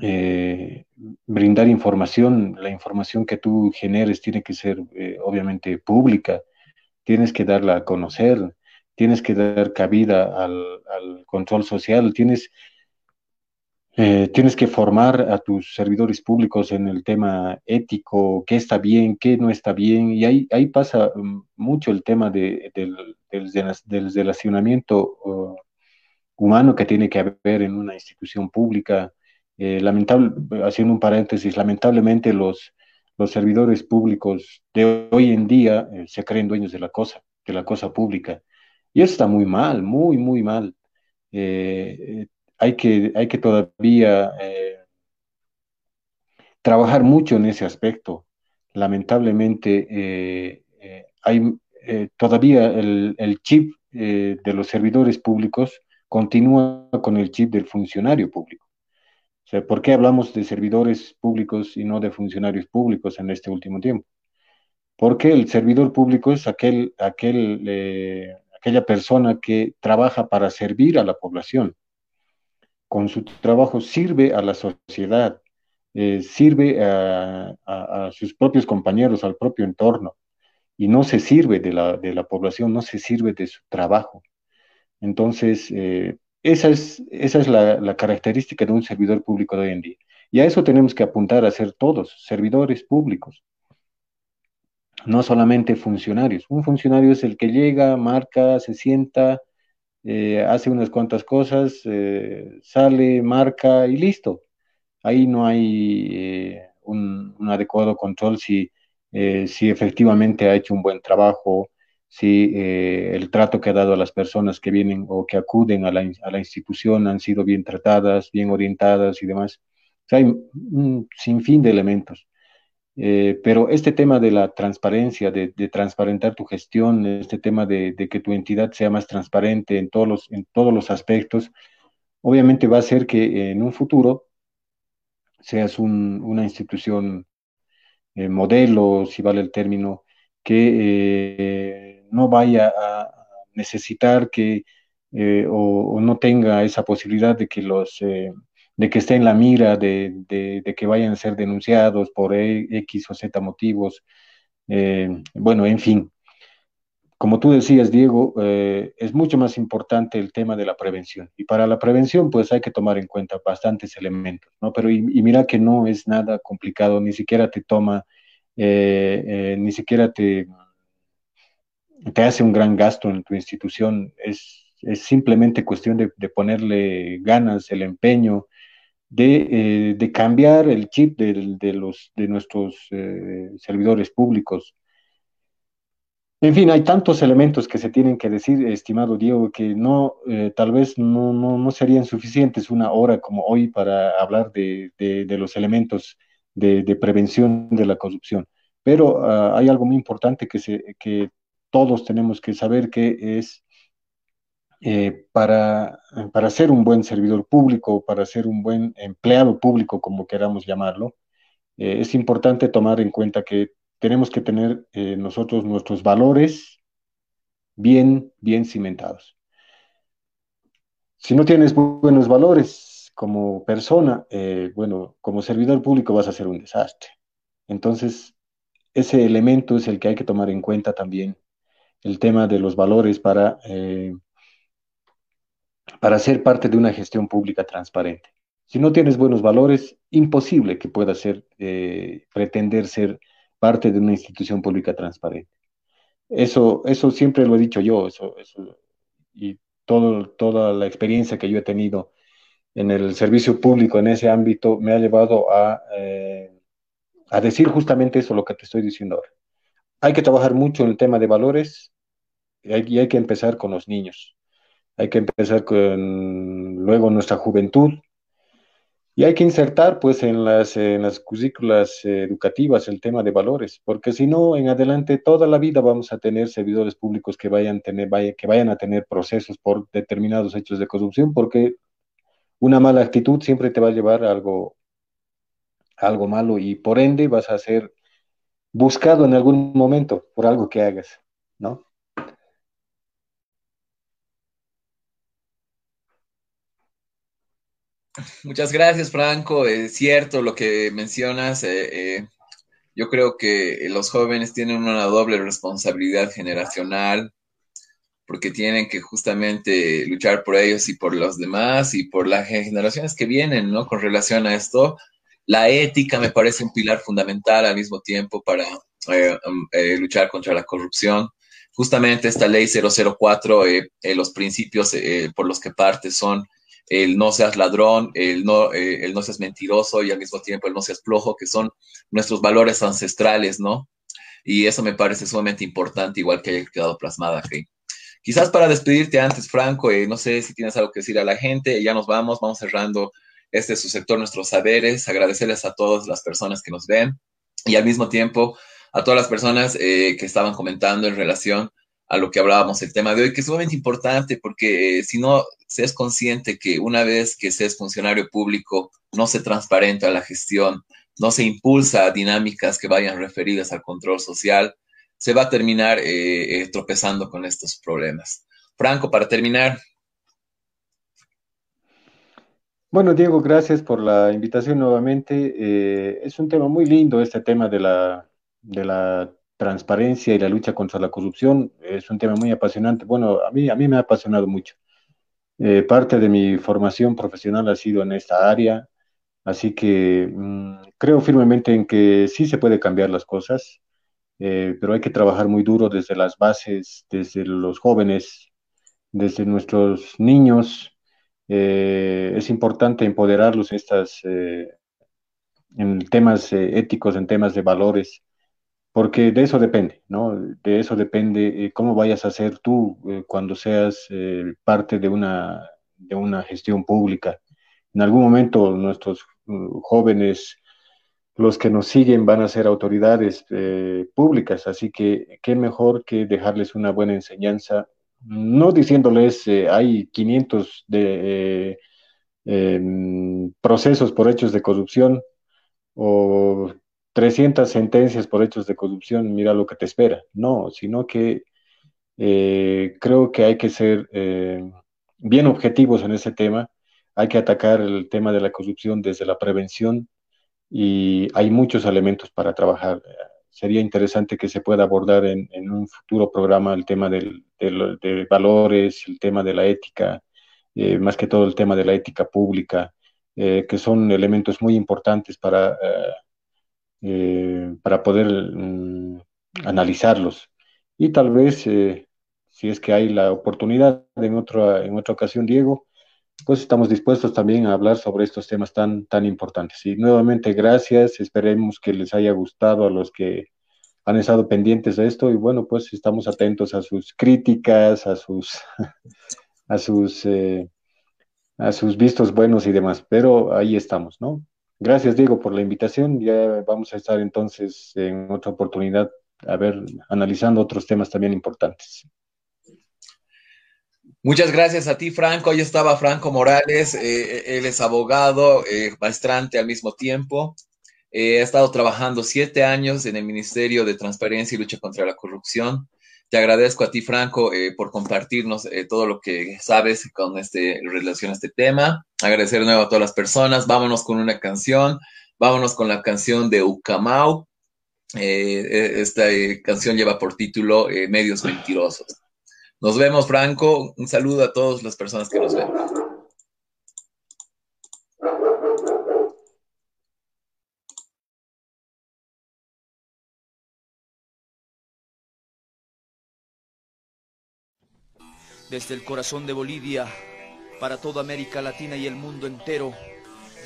eh, brindar información, la información que tú generes tiene que ser eh, obviamente pública, tienes que darla a conocer, tienes que dar cabida al, control social, tienes, eh, tienes que formar a tus servidores públicos en el tema ético, qué está bien, qué no está bien, y ahí, ahí pasa mm, mucho el tema de, del, del, relacionamiento uh, humano que tiene que haber en una institución pública. Eh, lamentable, haciendo un paréntesis, lamentablemente los, los servidores públicos de hoy en día eh, se creen dueños de la cosa, de la cosa pública. Y eso está muy mal, muy, muy mal. Eh, hay, que, hay que todavía trabajar mucho en ese aspecto. Lamentablemente hay todavía el, el chip de los servidores públicos continúa con el chip del funcionario público. ¿Por qué hablamos de servidores públicos y no de funcionarios públicos en este último tiempo? Porque el servidor público es aquel, aquel, eh, aquella persona que trabaja para servir a la población. Con su trabajo sirve a la sociedad, eh, sirve a, sus propios compañeros, al propio entorno, y no se sirve de la, de la población, no se sirve de su trabajo. Entonces, eh, esa es, esa es la, característica de un servidor público de hoy en día. Y a eso tenemos que apuntar a ser todos, servidores públicos, no solamente funcionarios. Un funcionario es el que llega, marca, se sienta, eh, hace unas cuantas cosas, eh, sale, marca y listo. Ahí no hay un, un, adecuado control si, si efectivamente ha hecho un buen trabajo, si eh, el trato que ha dado a las personas que vienen o que acuden a la, institución han sido bien tratadas, bien orientadas y demás. hay un sinfín de elementos. Eh, pero este tema de la transparencia, de, transparentar tu gestión, este tema de, que tu entidad sea más transparente en todos los, en todos los aspectos, obviamente va a hacer que en un futuro seas una institución eh, modelo, si vale el término, que no vaya a necesitar que eh, o, no tenga esa posibilidad de que los eh, de que esté en la mira de, de, que vayan a ser denunciados por e, X o Z motivos. Eh, bueno, en fin, como tú decías, Diego, es mucho más importante el tema de la prevención. Y para la prevención, pues hay que tomar en cuenta bastantes elementos, ¿no? Pero y mira que no es nada complicado, ni siquiera te toma, ni siquiera te te hace un gran gasto en tu institución, es, simplemente cuestión de, ponerle ganas, el empeño, de, eh, cambiar el chip de, los, de nuestros eh, servidores públicos. En fin, hay tantos elementos que se tienen que decir, estimado Diego, que no, eh, tal vez no, no, serían suficientes una hora como hoy para hablar de, los elementos de, prevención de la corrupción. Pero ah, hay algo muy importante que, todos tenemos que saber que es eh, para, para ser un buen servidor público, para ser un buen empleado público, como queramos llamarlo, eh, es importante tomar en cuenta que tenemos que tener eh, nosotros nuestros valores bien, bien cimentados. Si no tienes buenos valores como persona, bueno, como servidor público vas a ser un desastre. Entonces, ese elemento es el que hay que tomar en cuenta también el tema de los valores para, eh, para ser parte de una gestión pública transparente. Si no tienes buenos valores, imposible que puedas ser, eh, pretender ser parte de una institución pública transparente. Eso, eso siempre lo he dicho yo, eso, y todo, toda la experiencia que yo he tenido en el servicio público en ese ámbito me ha llevado a, eh, a decir justamente eso, lo que te estoy diciendo ahora hay que trabajar mucho en el tema de valores y hay, que empezar con los niños. Hay que empezar con luego nuestra juventud y hay que insertar pues en las, en las currículas educativas el tema de valores, porque si no, en adelante toda la vida vamos a tener servidores públicos que vayan, tener, que vayan a tener procesos por determinados hechos de corrupción, porque una mala actitud siempre te va a llevar a algo, algo malo y por ende vas a ser buscado en algún momento por algo que hagas, ¿no? Muchas gracias, Franco. Es cierto lo que mencionas. Eh, eh, yo creo que los jóvenes tienen una doble responsabilidad generacional porque tienen que justamente luchar por ellos y por los demás y por las generaciones que vienen, ¿no? Con relación a esto, la ética me parece un pilar fundamental al mismo tiempo para eh, um, luchar contra la corrupción. Justamente esta ley 004, los principios por los que parte son el no seas ladrón, el no, eh, el no seas mentiroso y al mismo tiempo el no seas flojo, que son nuestros valores ancestrales, ¿no? Y eso me parece sumamente importante, igual que haya quedado plasmada aquí. Quizás para despedirte antes, Franco, eh, no sé si tienes algo que decir a la gente, ya nos vamos, vamos cerrando este su sector, nuestros saberes, agradecerles a todas las personas que nos ven y al mismo tiempo a todas las personas eh, que estaban comentando en relación a lo que hablábamos el tema de hoy, que es sumamente importante porque si no se es consciente que una vez que se es funcionario público, no se transparenta la gestión, no se impulsa dinámicas que vayan referidas al control social, se va a terminar eh, eh, tropezando con estos problemas. Franco, para terminar. Bueno, Diego, gracias por la invitación nuevamente. Eh, es un tema muy lindo este tema de la, de la transparencia y la lucha contra la corrupción. Es un tema muy apasionante. Bueno, a mí, a mí me ha apasionado mucho. Parte de mi formación profesional ha sido en esta área, así que mm, creo firmemente en que sí se puede cambiar las cosas, eh, pero hay que trabajar muy duro desde las bases, desde los jóvenes, desde nuestros niños. Eh, es importante empoderarlos estas, en temas éticos, en temas de valores porque de eso depende, ¿no? De eso depende eh, cómo vayas a ser tú eh, cuando seas eh, parte de una, de una gestión pública. En algún momento nuestros uh, jóvenes, los que nos siguen, van a ser autoridades públicas, así que qué mejor que dejarles una buena enseñanza, no diciéndoles hay 500 de em, procesos por hechos de corrupción o 300 sentencias por hechos de corrupción, mira lo que te espera. No, sino que eh, creo que hay que ser eh, bien objetivos en ese tema. Hay que atacar el tema de la corrupción desde la prevención y hay muchos elementos para trabajar. Sería interesante que se pueda abordar en, un futuro programa el tema del, de valores, el tema de la ética, eh, más que todo el tema de la ética pública, que son elementos muy importantes para eh, para poder mm, analizarlos. Y tal vez, eh, si es que hay la oportunidad en otra, en otra ocasión, Diego, pues estamos dispuestos también a hablar sobre estos temas tan, tan importantes. Y nuevamente, gracias. Esperemos que les haya gustado a los que han estado pendientes de esto y bueno, pues estamos atentos a sus críticas, a sus, a sus, eh, a sus vistos buenos y demás, pero ahí estamos, ¿no? Gracias, Diego, por la invitación. Ya vamos a estar entonces en otra oportunidad a ver, analizando otros temas también importantes. Muchas gracias a ti, Franco. Ahí estaba Franco Morales. Eh, él es abogado, eh, maestrante al mismo tiempo. Eh, ha estado trabajando siete años en el Ministerio de Transparencia y Lucha contra la Corrupción. Te agradezco a ti, Franco, eh, por compartirnos eh, todo lo que sabes con este, relación a este tema. Agradecer de nuevo a todas las personas. Vámonos con una canción. Vámonos con la canción de Ucamau. Eh, esta canción lleva por título Medios Mentirosos. Nos vemos, Franco. Un saludo a todas las personas que nos ven. desde el corazón de Bolivia, para toda América Latina y el mundo entero.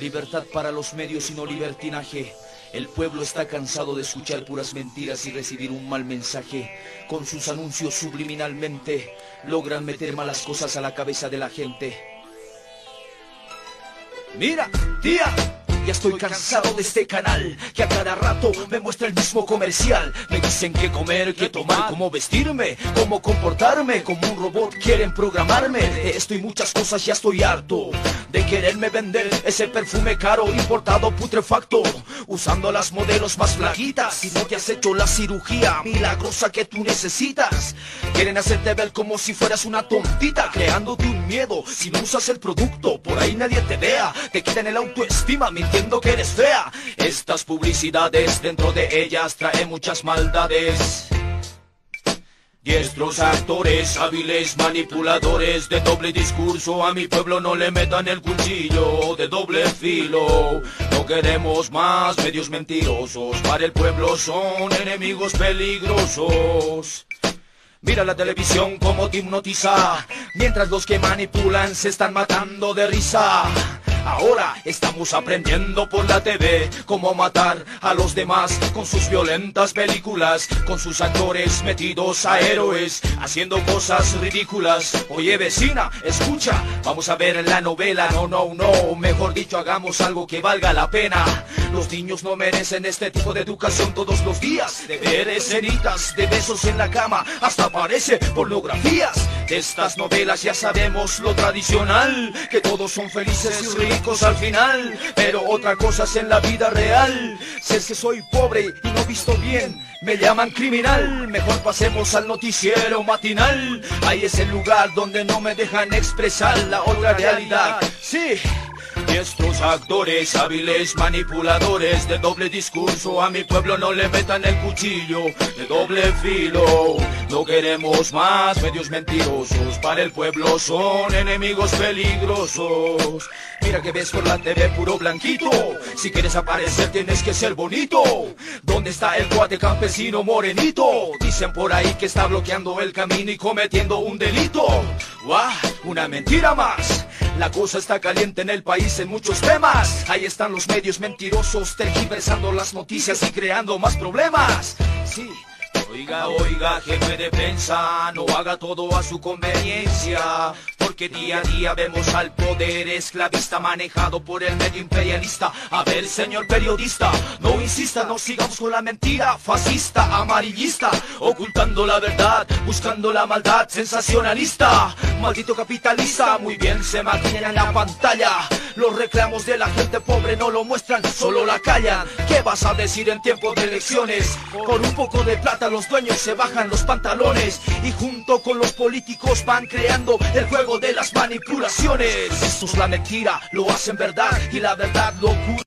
Libertad para los medios y no libertinaje. El pueblo está cansado de escuchar puras mentiras y recibir un mal mensaje. Con sus anuncios subliminalmente logran meter malas cosas a la cabeza de la gente. Mira, tía, ya estoy cansado de este canal Que a cada rato me muestra el mismo comercial. Me dicen qué comer, qué tomar, cómo vestirme Cómo comportarme, como un robot quieren programarme. De esto y muchas cosas ya estoy harto De quererme vender ese perfume caro Importado putrefacto Usando las modelos más flaquitas. Y no te has hecho la cirugía milagrosa que tú necesitas. Quieren hacerte ver como si fueras una tontita Creándote un miedo si no usas el producto. Por ahí nadie te vea, te quitan el autoestima mintiendo que eres. Estas publicidades dentro de ellas traen muchas maldades. Diestros actores, hábiles manipuladores de doble discurso A mi pueblo no le metan el cuchillo de doble filo No queremos más medios mentirosos Para el pueblo son enemigos peligrosos Mira la televisión como te hipnotiza Mientras los que manipulan se están matando de risa Ahora estamos aprendiendo por la TV cómo matar a los demás con sus violentas películas, con sus actores metidos a héroes, haciendo cosas ridículas. Oye vecina, escucha, vamos a ver la novela. No, no, no, mejor dicho, hagamos algo que valga la pena. Los niños no merecen este tipo de educación todos los días. De ver escenitas, de besos en la cama, hasta parece pornografías. De estas novelas ya sabemos lo tradicional, que todos son felices y ricos al final. Pero otra cosa es en la vida real. Si es que soy pobre y no visto bien, me llaman criminal. Mejor pasemos al noticiero matinal. Ahí es el lugar donde no me dejan expresar la otra realidad. Sí. Diestros actores, hábiles manipuladores de doble discurso A mi pueblo no le metan el cuchillo de doble filo No queremos más medios mentirosos Para el pueblo son enemigos peligrosos Mira que ves por la TV puro blanquito Si quieres aparecer tienes que ser bonito ¿Dónde está el cuate campesino morenito? Dicen por ahí que está bloqueando el camino y cometiendo un delito ¡Guau! Una mentira más la cosa está caliente en el país en muchos temas. Ahí están los medios mentirosos tergiversando las noticias y creando más problemas. Sí. Oiga, oiga, jefe de prensa, no haga todo a su conveniencia, porque día a día vemos al poder esclavista manejado por el medio imperialista. A ver, señor periodista, no insista, no sigamos con la mentira fascista, amarillista, ocultando la verdad, buscando la maldad sensacionalista. Maldito capitalista, muy bien se maquina en la pantalla. Los reclamos de la gente pobre no lo muestran, solo la callan. ¿Qué vas a decir en tiempo de elecciones? Por un poco de plata los dueños se bajan los pantalones y junto con los políticos van creando el juego de las manipulaciones. Esto es la mentira, lo hacen verdad y la verdad lo oculta.